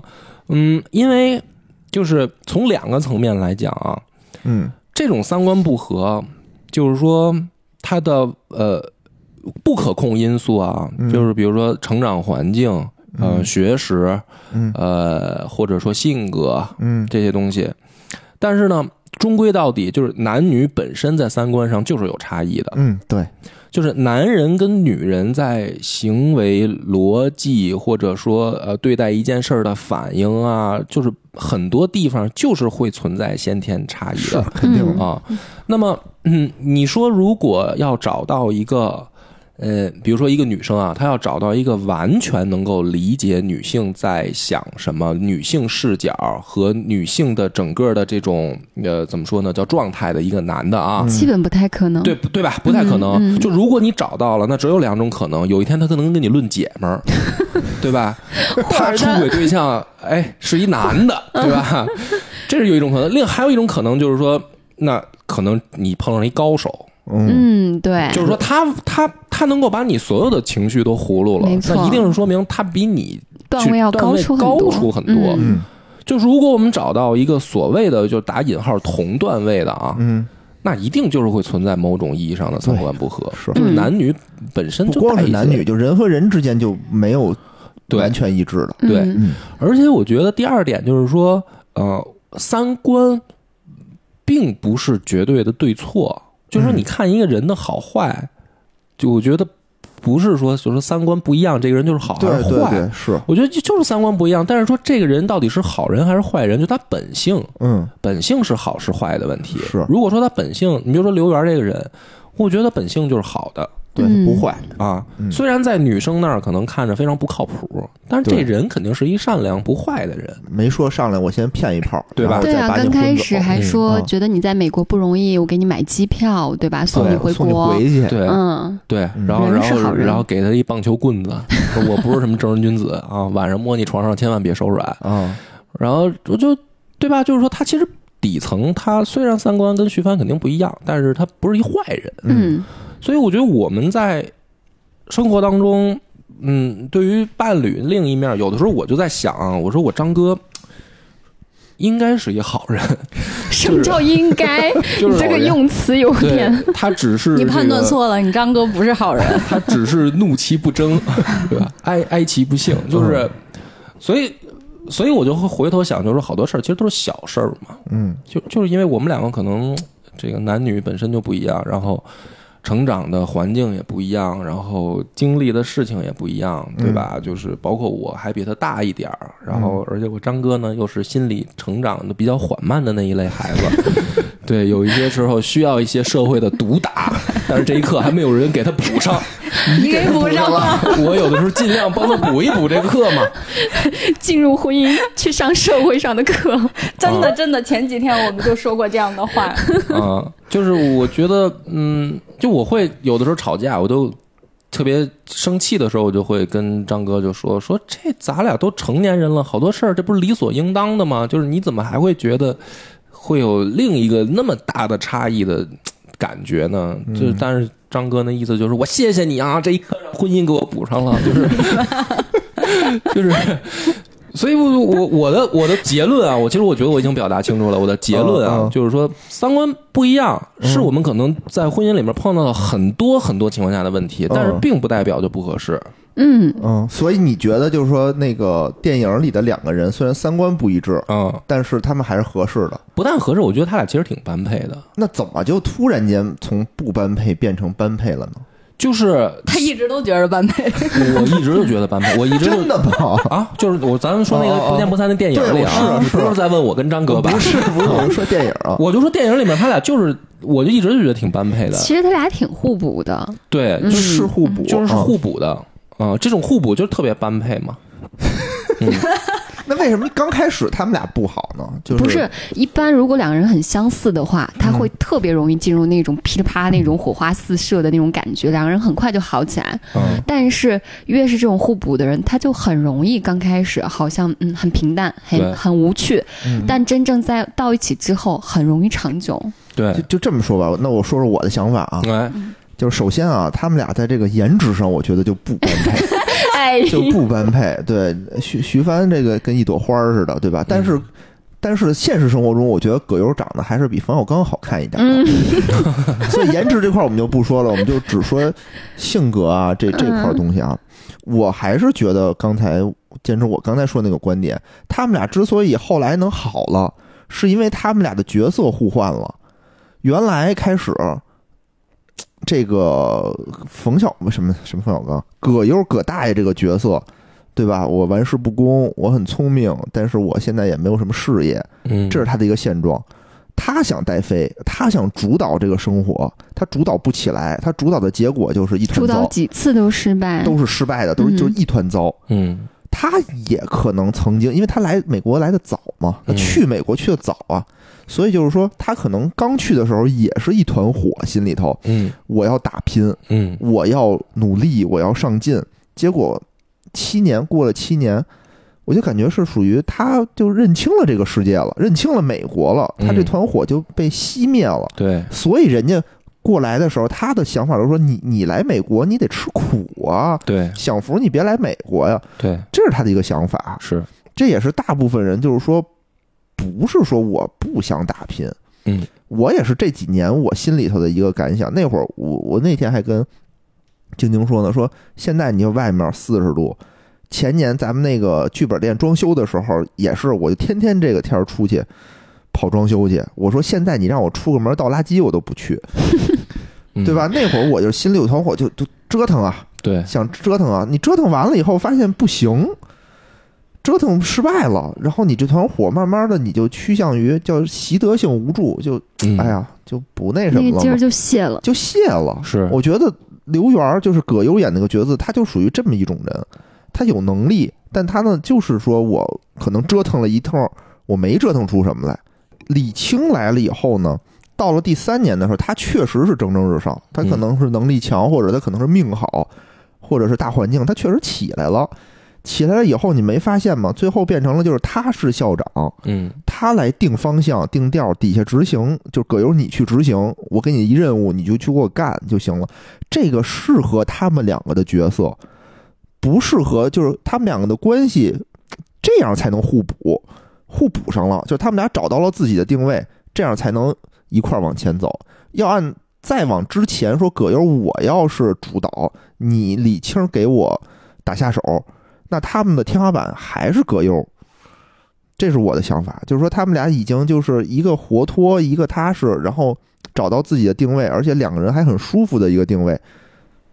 嗯，因为就是从两个层面来讲啊，嗯这种三观不合，就是说他的呃不可控因素啊，嗯。就是比如说成长环境、呃嗯学识、嗯。呃或者说性格嗯。这些东西，但是呢，终归到底就是男女本身在三观上就是有差异的，嗯，对，就是男人跟女人在行为逻辑或者说呃对待一件事儿的反应啊，就是很多地方就是会存在先天差异是的。肯定嗯啊。那么，嗯，你说如果要找到一个，呃，比如说一个女生啊，她要找到一个完全能够理解女性在想什么、女性视角和女性的整个的这种呃怎么说呢，叫状态的一个男的啊。基本不太可能。对对吧？不太可能。嗯嗯就如果你找到了，那只有两种可能：有一天他可能跟你论姐们儿，对吧？他出轨对象，哎，是一男的，对吧？这是有一种可能。另还有一种可能就是说，那可能你碰上一高手，嗯。嗯，对，就是说他他他能够把你所有的情绪都葫芦了没，错。那一定是说明他比你段位要高出很多，高出很多。就是如果我们找到一个所谓的就打引号同段位的啊，嗯，那一定就是会存在某种意义上的三观不合，是。就是嗯。男女本身不光是男女，就人和人之间就没有完全一致的。对。而且我觉得第二点就是说，呃，三观并不是绝对的对错，就是说嗯。你看一个人的好坏，就我觉得不是说就是说三观不一样，这个人就是好还是坏。对对，是，我觉得就就是三观不一样，但是说这个人到底是好人还是坏人，就他本性，嗯。本性是好是坏的问题。是。如果说他本性，你比如说刘源这个人，我觉得本性就是好的对，嗯不坏。啊。嗯虽然在女生那儿可能看着非常不靠谱，但是这人肯定是一善良不坏的人。没说上来我先骗一炮，对吧对啊，再把你刚开始还嗯说嗯觉得你在美国不容易，我给你买机票，对吧？送你回送你国。回去。对，嗯，对，嗯然后然后然后给他一棒球棍子，说我不是什么正人君子啊，晚上摸你床上千万别手软。啊，然后我就对吧？就是说他其实底层他虽然三观跟徐帆肯定不一样，但是他不是一坏人。嗯所以我觉得我们在生活当中，嗯，对于伴侣另一面，有的时候我就在想，我说我张哥应该是一好人，什么叫应该？就是你这个用词有点……他只是、你判断，错了，你张哥不是好人。他只是怒其不争，对吧？哀哀其不幸，就是，所以。所以我就会回头想，就是好多事儿其实都是小事儿嘛，嗯就就是因为我们两个可能这个男女本身就不一样，然后成长的环境也不一样，然后经历的事情也不一样，对吧？就是包括我还比他大一点儿，然后而且我张哥呢又是心理成长的比较缓慢的那一类孩子，对，有一些时候需要一些社会的毒打，但是这一刻还没有人给他补上，你给补上了，我有的时候尽量帮他补一补这课嘛。进入婚姻去上社会上的课。真的真的，前几天我们就说过这样的话。啊，就是我觉得，嗯，就我会有的时候吵架，我都特别生气的时候，我就会跟张哥就说说这咱俩都成年人了，好多事儿这不是理所应当的吗？就是你怎么还会觉得会有另一个那么大的差异的感觉呢？就是但是张哥那意思就是我谢谢你啊，这一刻让婚姻给我补上了，就是 就是。所以我，我我的我的结论啊，我其实我觉得我已经表达清楚了。我的结论啊，嗯嗯就是说三观不一样，是我们可能在婚姻里面碰到了很多很多情况下的问题，但是并不代表就不合适。嗯，嗯，所以你觉得就是说那个电影里的两个人虽然三观不一致，嗯，但是他们还是合适的。不但合适，我觉得他俩其实挺般配的。那怎么就突然间从不般配变成般配了呢？就是他一直都觉得般配，我一直都觉得般配，我一直就真的吗？啊，就是我咱们说那个不见不散的电影里啊不是在问我跟张哥吧？不是不是，我是说电影啊。我就说电影里面他俩就是，我就一直就觉得挺般配的。其实他俩挺互补的。对，嗯就是是互补，就是啊互补的啊、这种互补就是特别般配嘛。嗯，那为什么刚开始他们俩不好呢？就是不是一般，如果两个人很相似的话，他会特别容易进入那种噼里啪啦那种火花四射的那种感觉，两个人很快就好起来。嗯。但是越是这种互补的人，他就很容易刚开始好像嗯很平淡，很很无趣，嗯。但真正在到一起之后，很容易长久。对。就，就这么说吧，那我说说我的想法啊，哎，就是首先啊，他们俩在这个颜值上，我觉得就不般配，哎，就不般配。对，徐徐帆这个跟一朵花儿似的，对吧？但是。但是现实生活中，我觉得葛优长得还是比冯小刚好看一点 所以颜值这块儿我们就不说了，我们就只说性格啊这这块儿东西啊。我还是觉得刚才坚持我刚才说那个观点，他们俩之所以后来能好了，是因为他们俩的角色互换了。原来开始，这个冯小什么什么冯小刚，葛优葛大爷这个角色，对吧？我玩世不恭，我很聪明，但是我现在也没有什么事业，嗯，这是他的一个现状。他想带飞，他想主导这个生活，他主导不起来，他主导的结果就是一团糟，几次都失败，都是失败的，都是嗯就是一团糟。嗯他也可能曾经，因为他来美国来的早嘛，去美国去的早啊，所以就是说他可能刚去的时候也是一团火，心里头嗯。我要打拼，嗯。我要努力，我要上进。结果七年过了七年，我就感觉是属于他就认清了这个世界了，认清了美国了，他这嗯团火就被熄灭了。对，所以人家过来的时候，他的想法就是说，你你来美国，你得吃苦啊，对。享福你别来美国呀，对。这是他的一个想法。是，这也是大部分人就是说，不是说我不想打拼，嗯，我也是这几年我心里头的一个感想。那会儿我我那天还跟晶晶说呢，说现在你就外面四十度，前年咱们那个剧本店装修的时候也是，我就天天这个天儿出去跑装修去。我说现在你让我出个门倒垃圾我都不去，嗯对吧？？那会儿我就心里有团火，就就折腾啊，对，想折腾啊，你折腾完了以后发现不行，折腾失败了，然后你这团火慢慢的你就趋向于叫习得性无助，就嗯哎，呀就不那什么了，那个劲儿就泄了。就泄了。是，我觉得刘源儿就是葛优演那个角色，他就属于这么一种人，他有能力，但他呢就是说我可能折腾了一通，我没折腾出什么来。李青来了以后呢，到了第三年的时候，他确实是蒸蒸日上，他可能是能力强，或者他可能是命好，或者是大环境，他确实起来了。起来了以后，你没发现吗？最后变成了就是他是校长，嗯他来定方向、定调，底下执行，就葛优你去执行，我给你一任务，你就去给我干就行了。这个适合他们两个的角色，不适合就是他们两个的关系，这样才能互补，互补上了，就是他们俩找到了自己的定位，这样才能一块儿往前走。要按再往之前说，葛优我要是主导，你李青给我打下手，那他们的天花板还是葛优。这是我的想法，就是说他们俩已经就是一个活脱，一个踏实，然后找到自己的定位，而且两个人还很舒服的一个定位，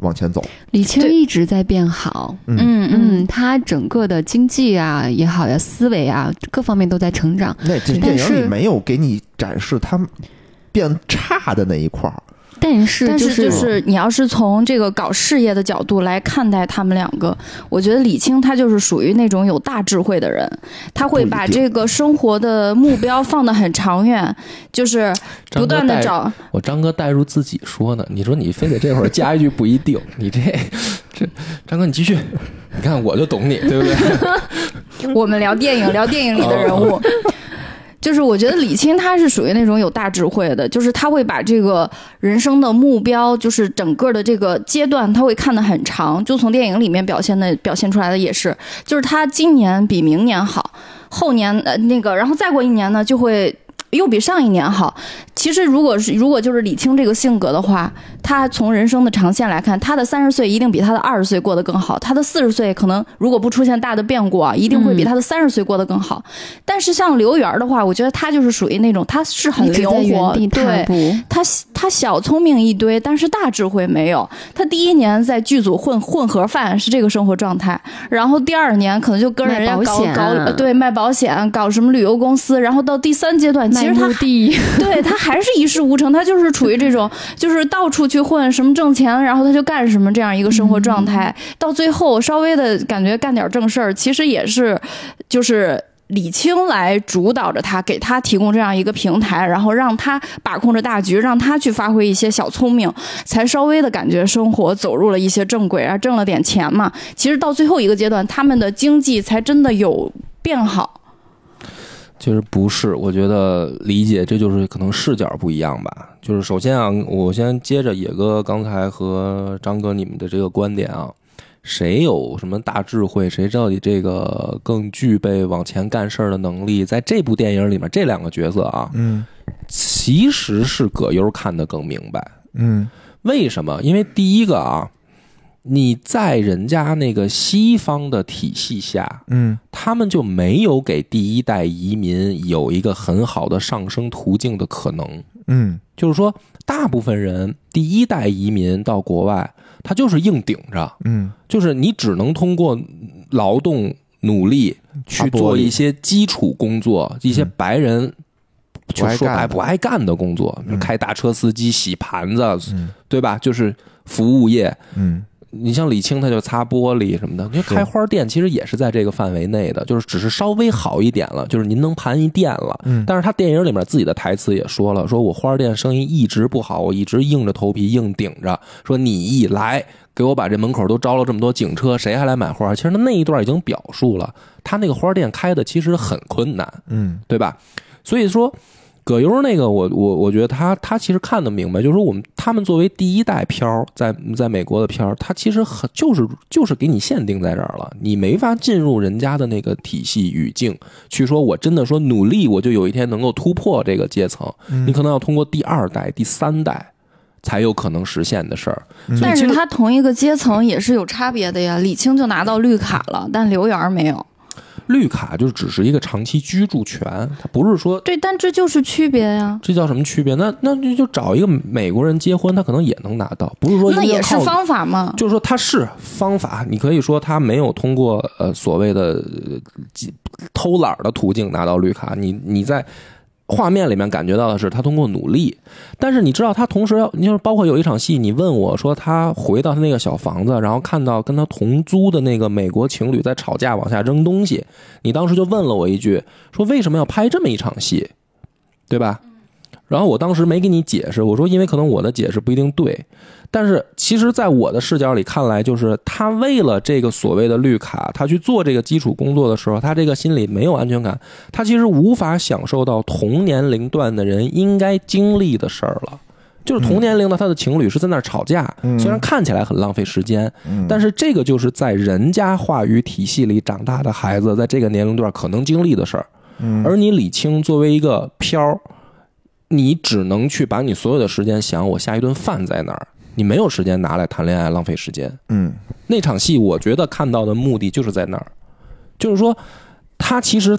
往前走。李青一直在变好，嗯，嗯嗯，他整个的经济啊也好呀，思维啊各方面都在成长。那这但电影里没有给你展示他变差的那一块儿。但是但就是就是你要是从这个搞事业的角度来看待他们两个，我觉得李青他就是属于那种有大智慧的人，他会把这个生活的目标放得很长远，就是不断的找。我张哥带入自己说呢，你说你非得这会儿加一句不一定，你这 这张哥你继续，你看我就懂你，对不对？我们聊电影，聊电影里的人物。就是我觉得李青他是属于那种有大智慧的，就是他会把这个人生的目标，就是整个的这个阶段，他会看得很长。就从电影里面表现的表现出来的也是，就是他今年比明年好，后年呃那个，然后再过一年呢就会。又比上一年好。其实，如果是如果就是李青这个性格的话，他从人生的长线来看，他的三十岁一定比他的二十岁过得更好。他的四十岁可能如果不出现大的变故啊，一定会比嗯他的三十岁过得更好。但是像刘源儿的话，我觉得他就是属于那种他是很灵活对。他他小聪明一堆，但是大智慧没有。他第一年在剧组混混盒饭是这个生活状态，然后第二年可能就跟人家搞搞呃对卖保险，搞什么旅游公司，然后到第三阶段，其实他 对他还还是一事无成，他就是处于这种就是到处去混，什么挣钱，然后他就干什么这样一个生活状态。到最后稍微的感觉干点正事儿，其实也是就是。李青来主导着他，给他提供这样一个平台，然后让他把控着大局，让他去发挥一些小聪明，才稍微的感觉生活走入了一些正轨，然后挣了点钱嘛。其实到最后一个阶段，他们的经济才真的有变好。其实不是，我觉得理解这就是可能视角不一样吧。就是首先啊，我先接着野哥刚才和张哥你们的这个观点啊，谁有什么大智慧，谁到底这个更具备往前干事儿的能力，在这部电影里面，这两个角色啊，嗯其实是葛优看得更明白。嗯为什么？因为第一个啊，你在人家那个西方的体系下，嗯。他们就没有给第一代移民有一个很好的上升途径的可能。嗯。就是说，大部分人第一代移民到国外，他就是硬顶着，嗯。就是你只能通过劳动努力去做一些基础工作，一些白人。就说白不爱干的工作，嗯。开大车司机、洗盘子，嗯。对吧？就是服务业。嗯你像李青，他就擦玻璃什么的，因为开花店其实也是在这个范围内的，就是只是稍微好一点了，就是您能盘一店了。嗯但是他电影里面自己的台词也说了，说我花店生意一直不好，我一直硬着头皮硬顶着，说你一来给我把这门口都招了这么多警车，谁还来买花？其实他那一段已经表述了，他那个花店开的其实很困难，嗯对吧？所以说，葛优那个我我我觉得他他其实看得明白，就是说我们他们作为第一代漂儿在在美国的漂儿，他其实很就是就是给你限定在这儿了，你没法进入人家的那个体系语境去说，我真的说努力，我就有一天能够突破这个阶层，你可能要通过第二代、第三代才有可能实现的事儿。但是他同一个阶层也是有差别的呀。李青就拿到绿卡了，但刘源没有。绿卡就只是一个长期居住权，它不是说对，但这就是区别呀。这叫什么区别？那那就就找一个美国人结婚，他可能也能拿到，不是说那也是方法吗。就是说他是方法，你可以说他没有通过呃所谓的偷懒儿的途径拿到绿卡，你你在画面里面感觉到的是他通过努力，但是你知道他同时要，你就是包括有一场戏，你问我说他回到他那个小房子，然后看到跟他同租的那个美国情侣在吵架，往下扔东西，你当时就问了我一句，说为什么要拍这么一场戏，对吧？然后我当时没给你解释，我说因为可能我的解释不一定对，但是其实，在我的视角里看来，就是他为了这个所谓的绿卡，他去做这个基础工作的时候，他这个心里没有安全感，他其实无法享受到同年龄段的人应该经历的事儿了。就是同年龄的他的情侣是在那儿吵架，嗯虽然看起来很浪费时间，嗯但是这个就是在人家话语体系里长大的孩子，在这个年龄段可能经历的事儿。嗯而你李青作为一个漂儿，你只能去把你所有的时间想我下一顿饭在哪儿，你没有时间拿来谈恋爱浪费时间。嗯那场戏我觉得看到的目的就是在那儿，就是说他其实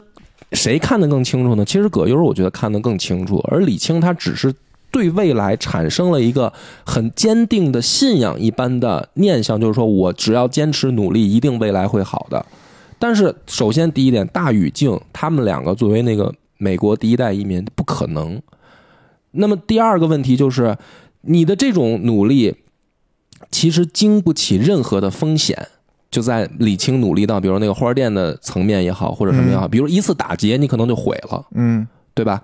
谁看得更清楚呢？其实葛优我觉得看得更清楚，而李青他只是。对未来产生了一个很坚定的信仰一般的念想，就是说我只要坚持努力，一定未来会好的。但是，首先第一点，大语境，他们两个作为那个美国第一代移民，不可能。那么第二个问题就是，你的这种努力，其实经不起任何的风险。就在李青努力到，比如那个花店的层面也好，或者什么也好，比如一次打劫，你可能就毁了。嗯对吧？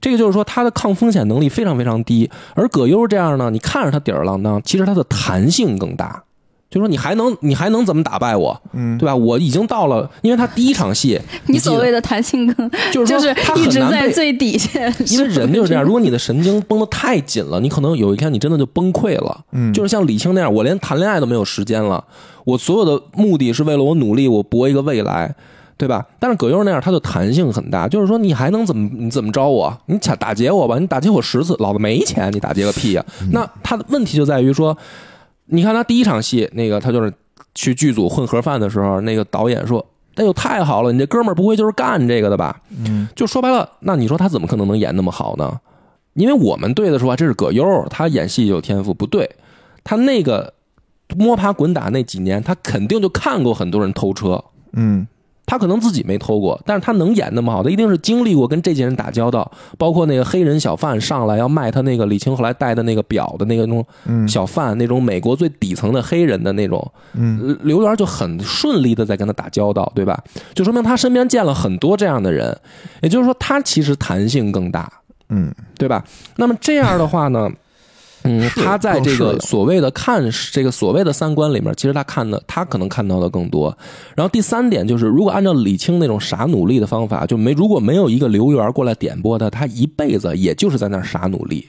这个就是说，他的抗风险能力非常非常低。而葛优这样呢，你看着他吊儿郎当，其实他的弹性更大。就是说，你还能你还能怎么打败我，嗯对吧？我已经到了，因为他第一场戏，你所谓的弹性更，就是就是说他一直在最底下，因为人就是这样，如果你的神经绷得太紧了，你可能有一天你真的就崩溃了。嗯就是像李青那样，我连谈恋爱都没有时间了，我所有的目的是为了我努力，我搏一个未来，对吧？但是葛优那样，他的弹性很大，就是说你还能怎么你怎么着我？你打打劫我吧，你打劫我十次，老子没钱，你打劫个屁呀、那他的问题就在于说，你看他第一场戏，那个他就是去剧组混盒饭的时候，那个导演说。哎呦，太好了！你这哥们儿不会就是干这个的吧？嗯就说白了，那你说他怎么可能能演那么好呢？因为我们对的说这是葛优，他演戏有天赋，不对，他那个摸爬滚打那几年，他肯定就看过很多人偷车，嗯他可能自己没偷过，但是他能演那么好，他一定是经历过跟这些人打交道，包括那个黑人小贩上来要卖他那个李青后来戴的那个表的那个那种嗯小贩，那种美国最底层的黑人的那种，嗯呃刘源就很顺利的在跟他打交道，对吧？就说明他身边见了很多这样的人，也就是说他其实弹性更大，嗯对吧？那么这样的话呢，嗯，是他在这个所谓的看这个所谓的三观里面，其实他看的他可能看到的更多。然后第三点就是，如果按照李青那种傻努力的方法，就没如果没有一个刘源过来点拨他，他一辈子也就是在那儿傻努力。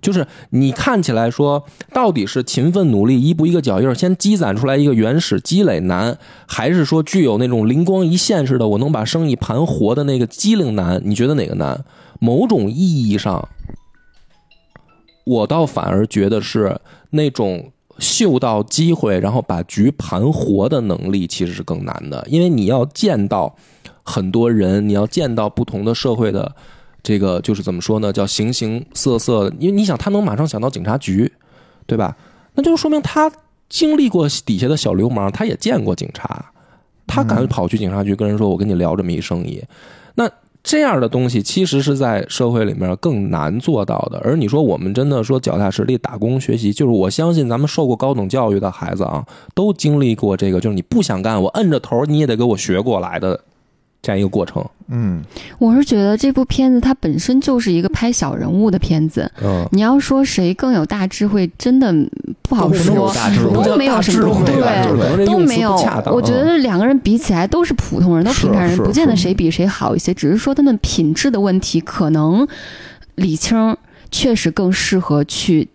就是你看起来说，到底是勤奋努力，一步一个脚印儿，先积攒出来一个原始积累难，还是说具有那种灵光一现似的，我能把生意盘活的那个机灵难？你觉得哪个难？某种意义上，我倒反而觉得是那种嗅到机会，然后把局盘活的能力，其实是更难的，因为你要见到很多人，你要见到不同的社会的。这个就是怎么说呢？叫形形色色，因为你想，他能马上想到警察局，对吧？那就说明他经历过底下的小流氓，他也见过警察，他敢跑去警察局跟人说：“我跟你聊这么一生意。”那这样的东西其实是在社会里面更难做到的。而你说我们真的说脚踏实地打工学习，就是我相信咱们受过高等教育的孩子啊，都经历过这个，就是你不想干，我摁着头你也得给我学过来的这样一个过程。嗯。我是觉得这部片子它本身就是一个拍小人物的片子。嗯，你要说谁更有大智慧，真的不好说。大智慧。都没有什么智慧。对。都没有。我觉得两个人比起来都是普通人，都是平凡人，不见得谁比谁好一些，只是说他们品质的问题，可能李青确实更适合去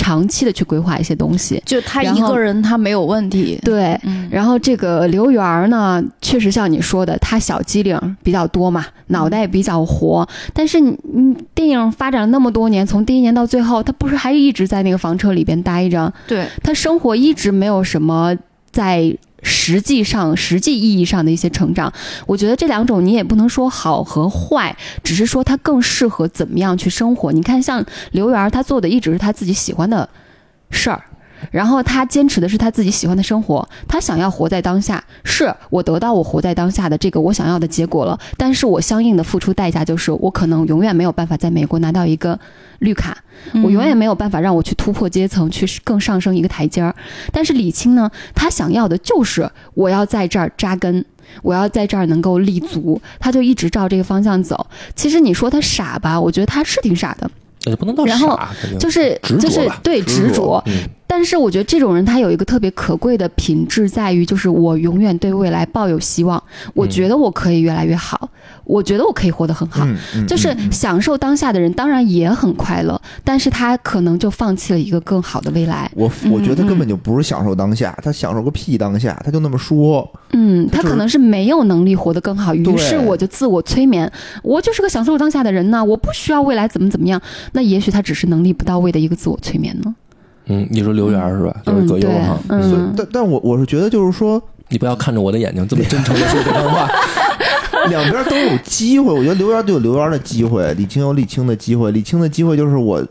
长期的去规划一些东西。就他一个人他没有问题，对，嗯，然后这个刘源儿呢，确实像你说的，他小机灵比较多嘛，脑袋比较活。但是你你电影发展了那么多年，从第一年到最后，他不是还一直在那个房车里边待着？对，他生活一直没有什么在实际上、实际意义上的一些成长。我觉得这两种你也不能说好和坏，只是说他更适合怎么样去生活。你看，像刘源儿，他做的一直是他自己喜欢的事儿。然后他坚持的是他自己喜欢的生活，他想要活在当下，是我得到我活在当下的这个我想要的结果了，但是我相应的付出代价就是我可能永远没有办法在美国拿到一个绿卡，我永远没有办法让我去突破阶层，去更上升一个台阶儿。但是李青呢，他想要的就是我要在这儿扎根，我要在这儿能够立足，他就一直照这个方向走。其实你说他傻吧，我觉得他是挺傻的，也不能到然后就是就是吧对执着执着。嗯但是我觉得这种人他有一个特别可贵的品质，在于就是我永远对未来抱有希望，我觉得我可以越来越好，我觉得我可以活得很好。就是嗯享受当下的人，当然也很快乐，但是他可能就放弃了一个更好的未来。我我觉得嗯根本就不是享受当下，他享受个屁当下，他就那么说。嗯，他可能是没有能力活得更好，于是我就自我催眠，我就是个享受当下的人呢，我不需要未来怎么怎么样。那也许他只是能力不到位的一个自我催眠呢。嗯，你说刘源儿是吧？就是葛优哈，，嗯，但但我我是觉得就是说，你不要看着我的眼睛这么真诚的说这番话。两边都有机会，我觉得刘源就有刘源的机会，李青有李青的机会，李青的机会就是我，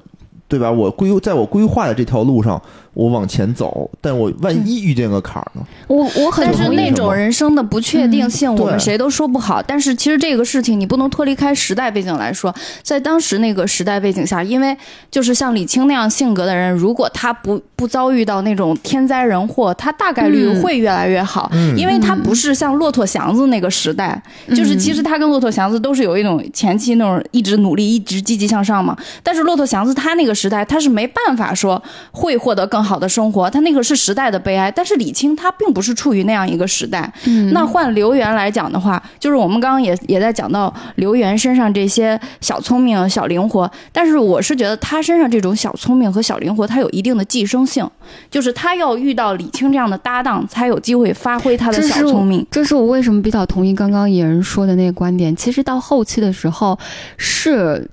对吧？我规在我规划的这条路上，我往前走，但我万一遇见个坎儿呢？我我很但是那种人生的不确定性，我们谁都说不好。但是其实这个事情你不能脱离开时代背景来说，在当时那个时代背景下，因为就是像李青那样性格的人，如果他不不遭遇到那种天灾人祸，他大概率嗯会越来越好，嗯因为他不是像骆驼祥子那个时代，就是其实他跟骆驼祥子都是有一种前期那种一直努力、一直积极向上嘛。但是骆驼祥子他那个时代，他是没办法说会获得更好的生活，他那个是时代的悲哀。但是李青他并不是处于那样一个时代。嗯那换刘源来讲的话，就是我们刚刚也也在讲到刘源身上这些小聪明、小灵活，但是我是觉得他身上这种小聪明和小灵活，他有一定的寄生性，就是他要遇到李青这样的搭档，才有机会发挥他的小聪明。这是我为什么比较同意刚刚野人说的那个观点。其实到后期的时候，是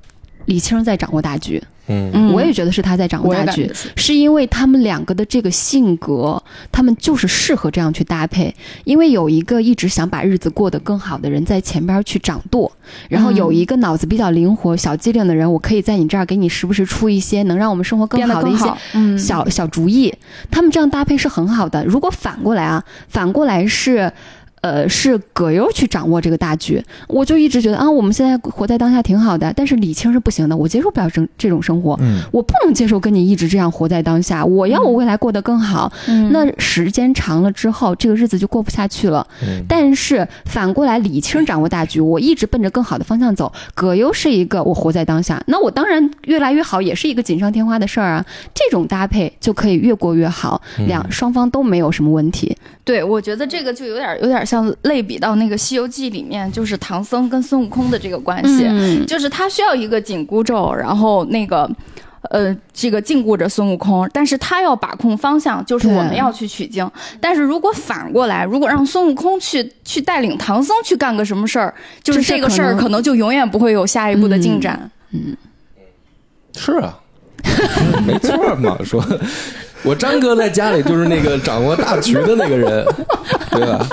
李青在掌握大局，嗯嗯，我也觉得是他在掌握大局。是。因为他们两个的这个性格，他们就是适合这样去搭配。因为有一个一直想把日子过得更好的人在前边去掌舵，然后有一个脑子比较灵活、小机灵的人，我可以在你这儿给你时不时出一些能让我们生活更好的一些，嗯，小小主意，他们这样搭配是很好的。如果反过来啊，反过来是，呃，是葛优去掌握这个大局，我就一直觉得啊，我们现在活在当下挺好的。但是李青是不行的，我接受不了这这种生活，嗯我不能接受跟你一直这样活在当下。我要我未来过得更好，嗯那时间长了之后，这个日子就过不下去了。嗯但是反过来，李青掌握大局，我一直奔着更好的方向走。葛优是一个我活在当下，那我当然越来越好，也是一个锦上添花的事儿啊。这种搭配就可以越过越好，嗯两双方都没有什么问题。对，我觉得这个就有点有点像类比到那个《西游记》里面，就是唐僧跟孙悟空的这个关系，嗯，就是他需要一个紧箍咒，然后那个。呃，这个禁锢着孙悟空，但是他要把控方向，就是我们要去取经。但是如果反过来，如果让孙悟空去去带领唐僧去干个什么事儿，就是这个事儿可能就永远不会有下一步的进展。嗯是啊，没错嘛。说，我张哥在家里就是那个掌握大局的那个人，对吧？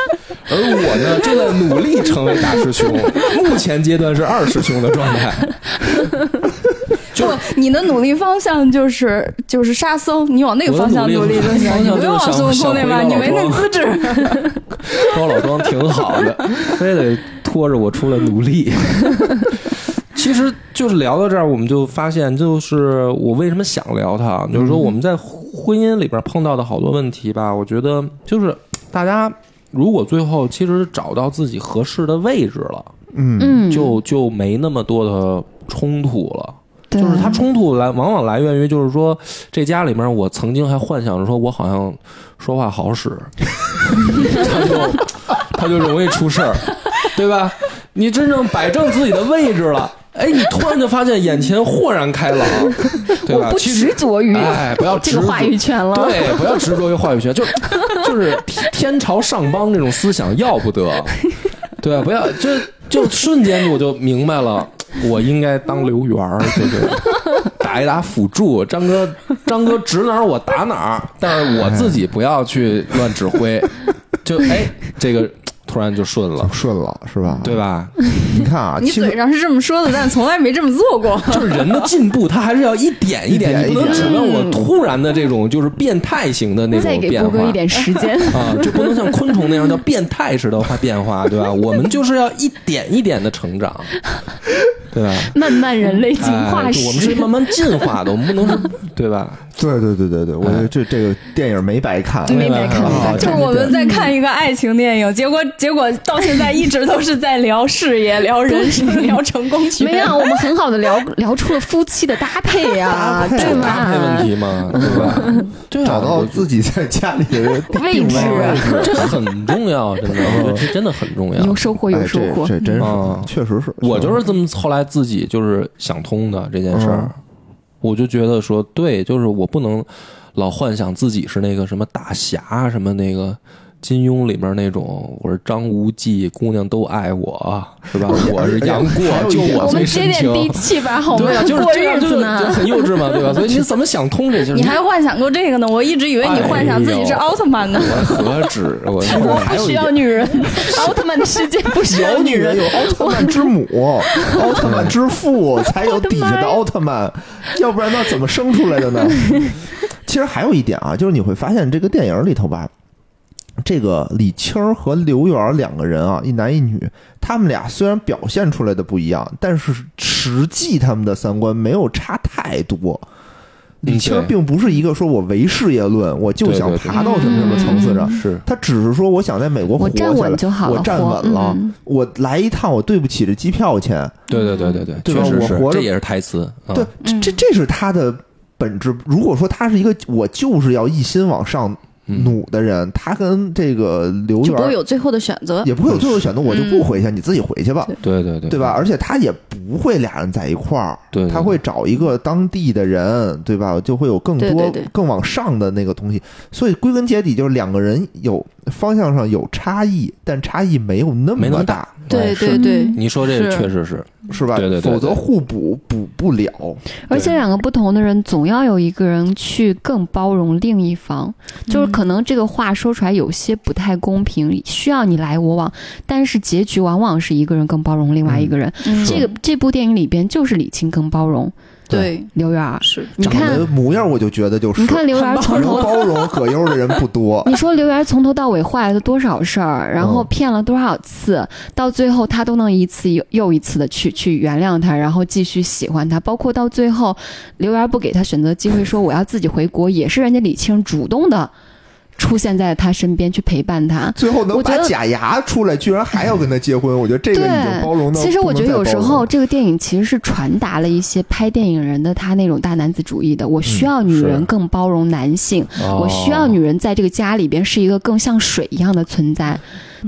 而我呢，正在努力成为大师兄，目前阶段是二师兄的状态。就不，你的努力方向就是就是沙僧，你往那个方向努力就行，你不用往孙悟空那边，你没那资质。高老庄挺好的，非得拖着我出来努力。其实就是聊到这儿，我们就发现，就是我为什么想聊他，就是说我们在婚姻里边碰到的好多问题吧，我觉得就是大家如果最后其实找到自己合适的位置了，嗯嗯，就就没那么多的冲突了。对就是它冲突来往往来源于，就是说这家里面我曾经还幻想着说我好像说话好使，他就他就容易出事儿，对吧？你真正摆正自己的位置了。哎，你突然就发现眼前豁然开朗，对吧？我不执着于哎，不要执着这个话语权了。对，不要执着于话语权，就就是天天朝上邦那种思想要不得，对吧？不要就就瞬间我就明白了，我应该当刘源儿，就是打一打辅助。张哥，张哥指哪儿我打哪儿，但是我自己不要去乱指挥，就哎，这个突然就顺了，顺了是吧？对吧？你看啊，你嘴上是这么说的，但从来没这么做过。就是人的进步，他还是要一点一点，一点你不能指望我突然的这种就是变态型的那种变化。波哥一点时间。啊，就不能像昆虫那样叫变态式的化变化，对吧？我们就是要一点一点的成长，对吧？慢慢人类进化我们是慢慢进化的，我们不能是，对吧？对对对对对，我觉得这这个电影没白看，没白看没白看就是我们在看一个爱情电影，结果结果到现在一直都是在聊事业、聊人生、聊成功学。没有，我们很好的聊聊出了夫妻的搭配呀，搭配对搭配问？题嘛，对吧？对啊，找到我自己在家里的定 位置这很重要，真的，我觉得这真的很重要有。收获，有哎，收获。这这真嗯是，确实是，我就是这么后来自己就是想通的这件事儿嗯，我就觉得说，对，就是我不能老幻想自己是那个什么大侠，什么那个金庸里面那种，我是张无忌，姑娘都爱我，是吧？我是杨过，就我我们最深情。接点地气吧，好吗对啊，？就是过这样，就。很幼稚嘛，对吧？所以你怎么想通这些？你还幻想过这个呢？我一直以为你幻想自己是奥特曼呢。我何止 我我不需要女人，奥特曼的世界不需要女人有女人。有奥特曼之母、奥特曼之父，才有底下的奥特曼，要不然那怎么生出来的呢？其实还有一点啊，就是你会发现这个电影里头吧，这个李青儿和刘源两个人啊，一男一女，他们俩虽然表现出来的不一样，但是实际他们的三观没有差太多。李青儿并不是一个说我唯事业论，我就想爬到什么什么层次上，是他只是说我想在美国活我站下来，稳就好了，我站稳了，嗯我来一趟，我对不起这机票钱。对对对对对，对吧确实是，我活着这也是台词。啊对，这这这是他的本质。如果说他是一个我就是要一心往上嗯努的人，他跟这个刘源不会有最后的选择。也不会有最后选择，我就不回去，你自己回去吧，对对对，对吧？？而且他也不会俩人在一块儿，对，他会找一个当地的人，对吧？就会有更多更往上的那个东西。所以归根结底就是两个人有方向上有差异，但差异没有那没那么大大，对对对，你说这个确实是，是吧？对对对否则互补补不了。而且两个不同的人，总要有一个人去更包容另一方。就是可能这个话说出来有些不太公平，需要你来我往，但是结局往往是一个人更包容另外一个人。嗯这个这部电影里边就是李青更包容，对，刘源儿，是你看长得模样我就觉得就是，你看刘源儿从头。包容葛优的人不多。你说刘源儿从头到尾坏了多少事儿，然后嗯骗了多少次，到最后他都能一次又又一次的去去原谅他，然后继续喜欢他，包括到最后刘源儿不给他选择机会，说我要自己回国，也是人家李青主动的出现在他身边去陪伴他。最后能把假牙出来，居然还要跟他结婚，我觉得这个已经包容到其实我觉得有时候这个电影其实是传达了一些拍电影人的他那种大男子主义的。我需要女人更包容男性，哦我需要女人在这个家里边是一个更像水一样的存在，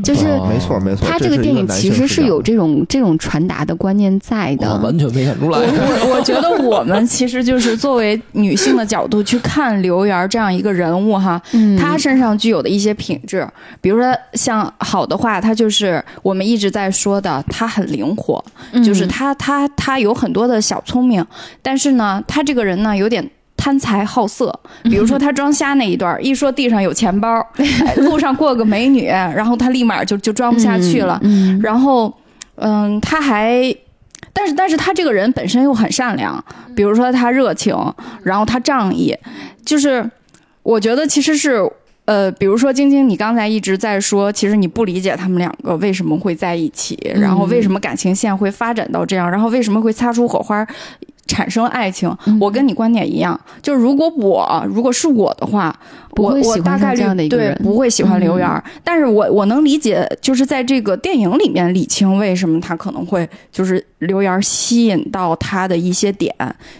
就是。哦没错没错，他这个电影其实是有这种这种传达的观念在的，完全没演出我来。我我觉得我们其实就是作为女性的角度去看刘源这样一个人物哈，嗯，他身上具有的一些品质，比如说像好的话，他就是我们一直在说的，他很灵活，嗯就是他他他有很多的小聪明，但是呢，他这个人呢有点。贪财好色，比如说他装瞎那一段，一说地上有钱包，哎路上过个美女，然后他立马就就装不下去了。嗯，嗯然后，嗯，他还，但是但是他这个人本身又很善良，比如说他热情，然后他仗义，就是我觉得其实是。呃，比如说晶晶，你刚才一直在说，其实你不理解他们两个为什么会在一起，然后为什么感情线会发展到这样，然后为什么会擦出火花，产生爱情。嗯我跟你观点一样，就是如果我如果是我的话，我不会我喜欢这大概率的一个人不会喜欢刘嗯源儿，但是我我能理解，就是在这个电影里面，李青为什么他可能会就是刘源儿吸引到他的一些点，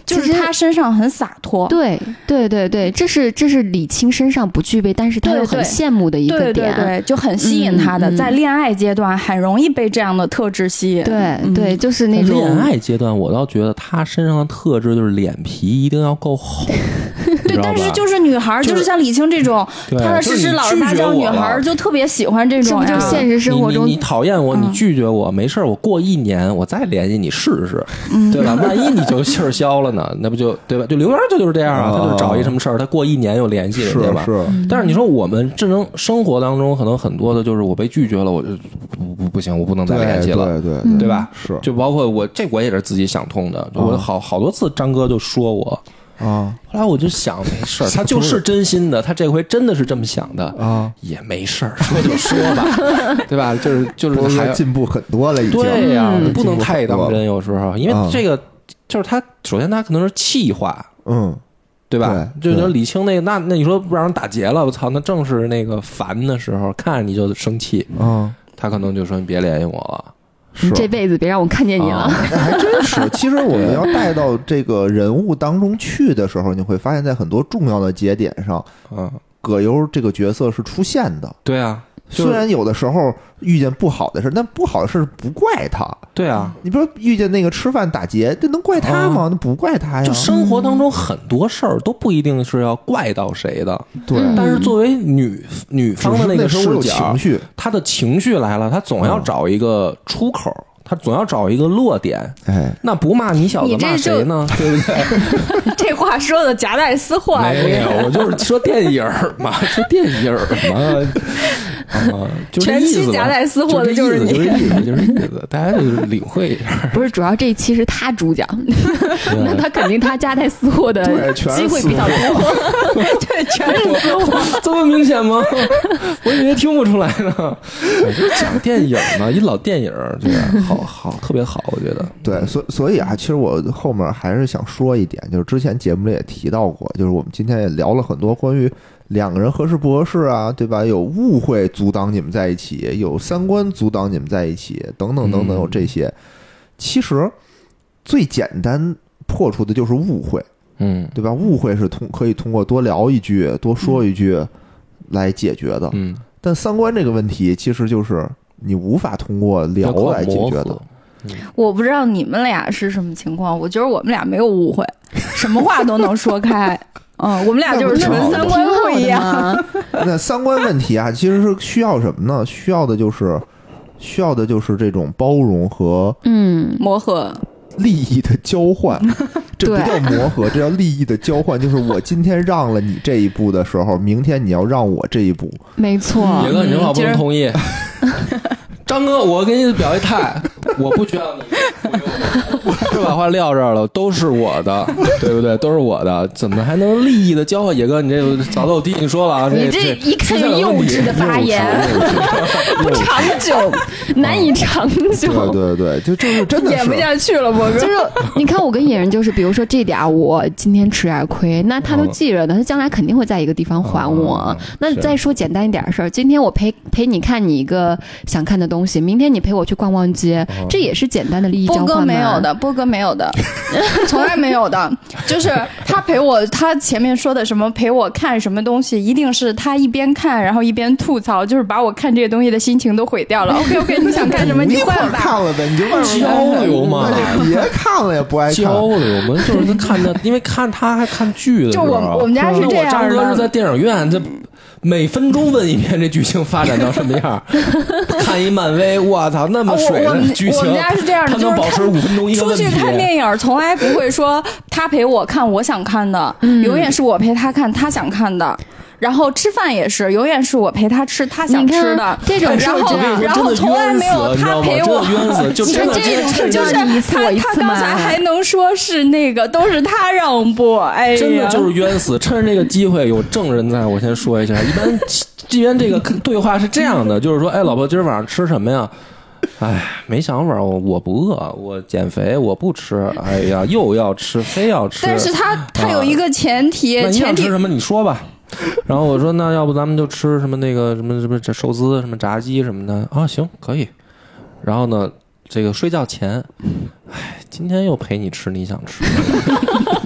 就是他身上很洒脱。对对对对，这是这是李青身上不具备，但是他又很羡慕的一个对对点。对，就很吸引他的，在恋爱阶段很容易被这样的特质吸引。对嗯对，就是那种恋爱阶段，我倒觉得他身上的特质就是脸皮一定要够厚，对，但是就是女孩儿，就就是是像李青这种对踏踏实实、老实巴交，女孩就特别喜欢这种呀。这不就现实生活中你你你讨厌我，你嗯拒绝我，没事儿，我过一年我再联系你试试，嗯 对吧？万一你就气儿消了呢，那不就对吧？就刘源就就是这样啊，哦他就是找一什么事儿，他过一年又联系人是家吧。是，但是你说我们智能生活当中，可能很多的就是我被拒绝了，我就不不不行，我不能再联系了，对对嗯对吧？是就包括我，这我也是自己想通的。我啊好好多次，张哥就说我，啊后来我就想没事儿，他就是真心的，他这回真的是这么想的，啊，也没事儿，说就说吧，对吧？就是就是波还进步很多了，已经。对呀、嗯不能太当真，有时候，因为啊这个就是他，首先他可能是气话，嗯，对吧？对就像李青那个，那那你说不让人打劫了，我操，那正是那个烦的时候，看着你就生气，嗯，他可能就说你别联系我了。是你这辈子别让我看见你了。还真是。其实我们要带到这个人物当中去的时候，你会发现在很多重要的节点上，嗯，葛优这个角色是出现的。对啊，就是虽然有的时候遇见不好的事，但不好的事不怪他。对啊，你比如说遇见那个吃饭打劫，这能怪他吗？那不怪他呀就。生活当中很多事儿都不一定是要怪到谁的，对，嗯但是作为女女方的个那时候我有视角情，绪，她的情绪来了，她总要嗯找一个出口，她总要找一个落点。哎，那不骂你小子你骂谁呢？对不对？这话说的夹带私货啊，没有，我就是说电影嘛，说电影嘛，啊，就这全意思吧期夹带私货的就就是是你意思，就是意思，就是意思，大家就是领会一下。不是，主要这一期是他主讲，那他肯定他夹带私货的机会比较多。对，全是私货。这么明显吗？我以为听不出来呢。我就讲电影嘛，一老电影儿，对？好好，特别好，我觉得。对，所所以啊，其实我后面还是想说一点，就是之前节目里也提到过，就是我们今天也聊了很多关于两个人合适不合适啊，对吧？有误会阻挡你们在一起，有三观阻挡你们在一起，等等等等，嗯有这些。其实最简单破除的就是误会，嗯对吧？误会是通可以通过多聊一句、多说一句来解决的，嗯，但三观这个问题其实就是你无法通过聊来解决的。我不知道你们俩是什么情况，我觉得我们俩没有误会，什么话都能说开。嗯，我们俩就是纯三观不一样。那三观问题啊，其实是需要什么呢？需要的就是需要的就是这种包容和嗯，磨合，利益的交换。这不叫磨合，这叫利益的交换。就是我今天让了你这一步的时候，明天你要让我这一步。没错。野哥，你这话不能同意。张哥，我给你表一态，我不需要你，就把话撂这儿了，都是我的，对不对？都是我的，怎么还能利益的交换？野哥，你这个早都我听你说了啊，你这这一看就幼稚的发言不长久，难以长久。对对对，就就是真的演不下去了，博哥。就是你看，我跟野人就是，比如说这点儿我今天吃点亏，那他都记着的，他将来肯定会在一个地方还我。那再说简单一点的事儿，今天我陪陪你看你一个想看的东西，明天你陪我去逛逛街，这也是简单的利益交波哥没有的，波哥没有的，从来没有的。就是他陪我，他前面说的什么陪我看什么东西，一定是他一边看，然后一边吐槽，就是把我看这些东西的心情都毁掉了。OK OK，你想看什么你换吧。看了呗，你就交流嘛别看了也不爱看。交流嘛，就是看的，因为看他还看剧的时候，就我我们家是这样我张哥的是在电影院，这每分钟问一遍这剧情发展到什么样。看一漫威，我操，那么水的剧情，我们家是这样的，他就是看能保持五分钟一个出问题。去看电影，从来不会说他陪我看我想看的，永远是我陪他看他想看的。然后吃饭也是，永远是我陪他吃他想吃的。这种然后然后从来没有他陪我。真的冤死，就你真的看这种事就就是是你一次我一次他他刚才还能说是那个都是他让步，哎呀，真的就是冤死！趁着这个机会，有证人在，我先说一下。一般这边这个对话是这样的，就是说，哎，老婆，今儿晚上吃什么呀？哎，没想法，我我不饿，我减肥，我不吃。哎呀，又要吃，非要吃。但是他他有一个前提，那你前提想吃什么？你说吧。然后我说，那要不咱们就吃什么那个什么什么这寿司、什么炸鸡什么的啊？行，可以。然后呢，这个睡觉前，哎，今天又陪你吃你想吃的，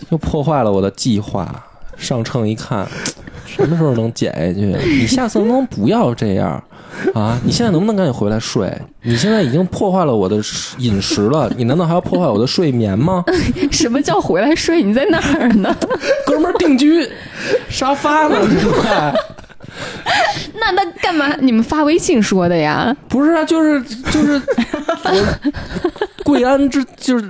又破坏了我的计划。上秤一看，什么时候能减下去？你下次能不能不要这样啊？你现在能不能赶紧回来睡？你现在已经破坏了我的饮食了，你难道还要破坏我的睡眠吗？什么叫回来睡？你在哪儿呢？哥们儿定居沙发呢，现在。那那干嘛？你们发微信说的呀？不是啊，就是就是我跪安之就是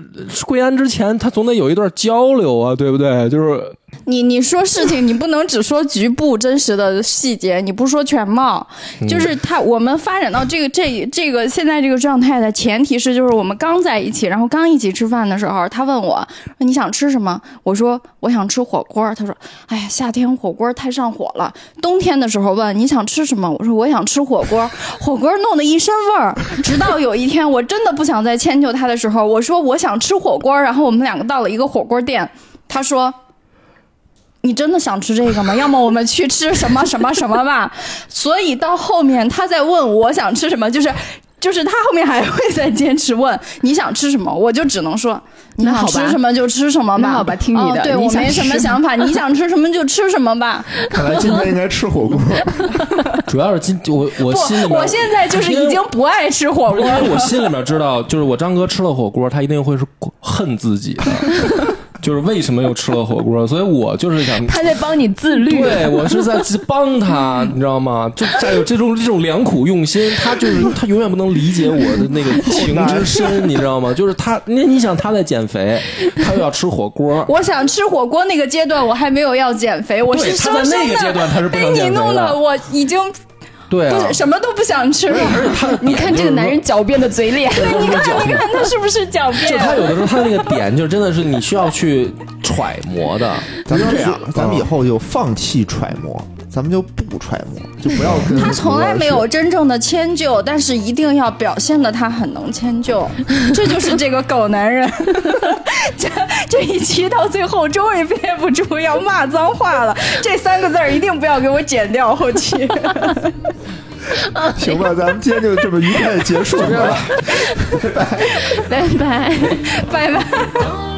贵安之前，他总得有一段交流啊，对不对？就是你你说事情，你不能只说局部真实的细节，你不说全貌。就是他，我们发展到这个这这个现在这个状态的前提是，就是我们刚在一起，然后刚一起吃饭的时候，他问我说你想吃什么？我说我想吃火锅。他说，哎呀，夏天火锅太上火了。冬天的时候问你想吃什么？我说我想吃火锅。火锅弄得一身味儿。直到有一天，我真的不想再迁就他的时候，我说我想吃火锅。然后我们两个到了一个火锅店，他说。你真的想吃这个吗？要么我们去吃什么什么什么吧。所以到后面他在问我想吃什么，就是就是他后面还会再坚持问你想吃什么，我就只能说你想那好吃什么就吃什么吧。那好吧听你的哦对我没什么想法，你想吃什么就吃什么吧。看来今天应该吃火锅。主要是今我我心里，面，我现在就是已经不爱吃火不是因为。我心里面知道，就是我张哥吃了火锅，他一定会是恨自己的，就是为什么又吃了火锅，所以我就是想。他在帮你自律。对，我是在帮他，你知道吗？就带有这种这种良苦用心，他就是他永远不能理解我的那个情之深，你知道吗？就是他，你你想他在减肥，他又要吃火锅，我想吃火锅那个阶段，我还没有要减肥，我对是他在那个生生的阶段他是不被你能减肥的弄的，我已经对啊不是，什么都不想吃了。而且他 的你看这个男人狡辩的嘴脸，你看，你看他是不是狡辩？就他有的时候他那个点就真的是你需要去揣摩的。咱们这样，咱们以后就放弃揣摩，咱们就不揣摩，就不要跟他从来没有真正的迁就，但是一定要表现的他很能迁就，这就是这个狗男人。这这一期到最后终于憋不住要骂脏话了，这三个字儿一定不要给我剪掉，后期。行吧，咱们今天就这么愉快的结束吧。拜拜。拜拜。Les buissons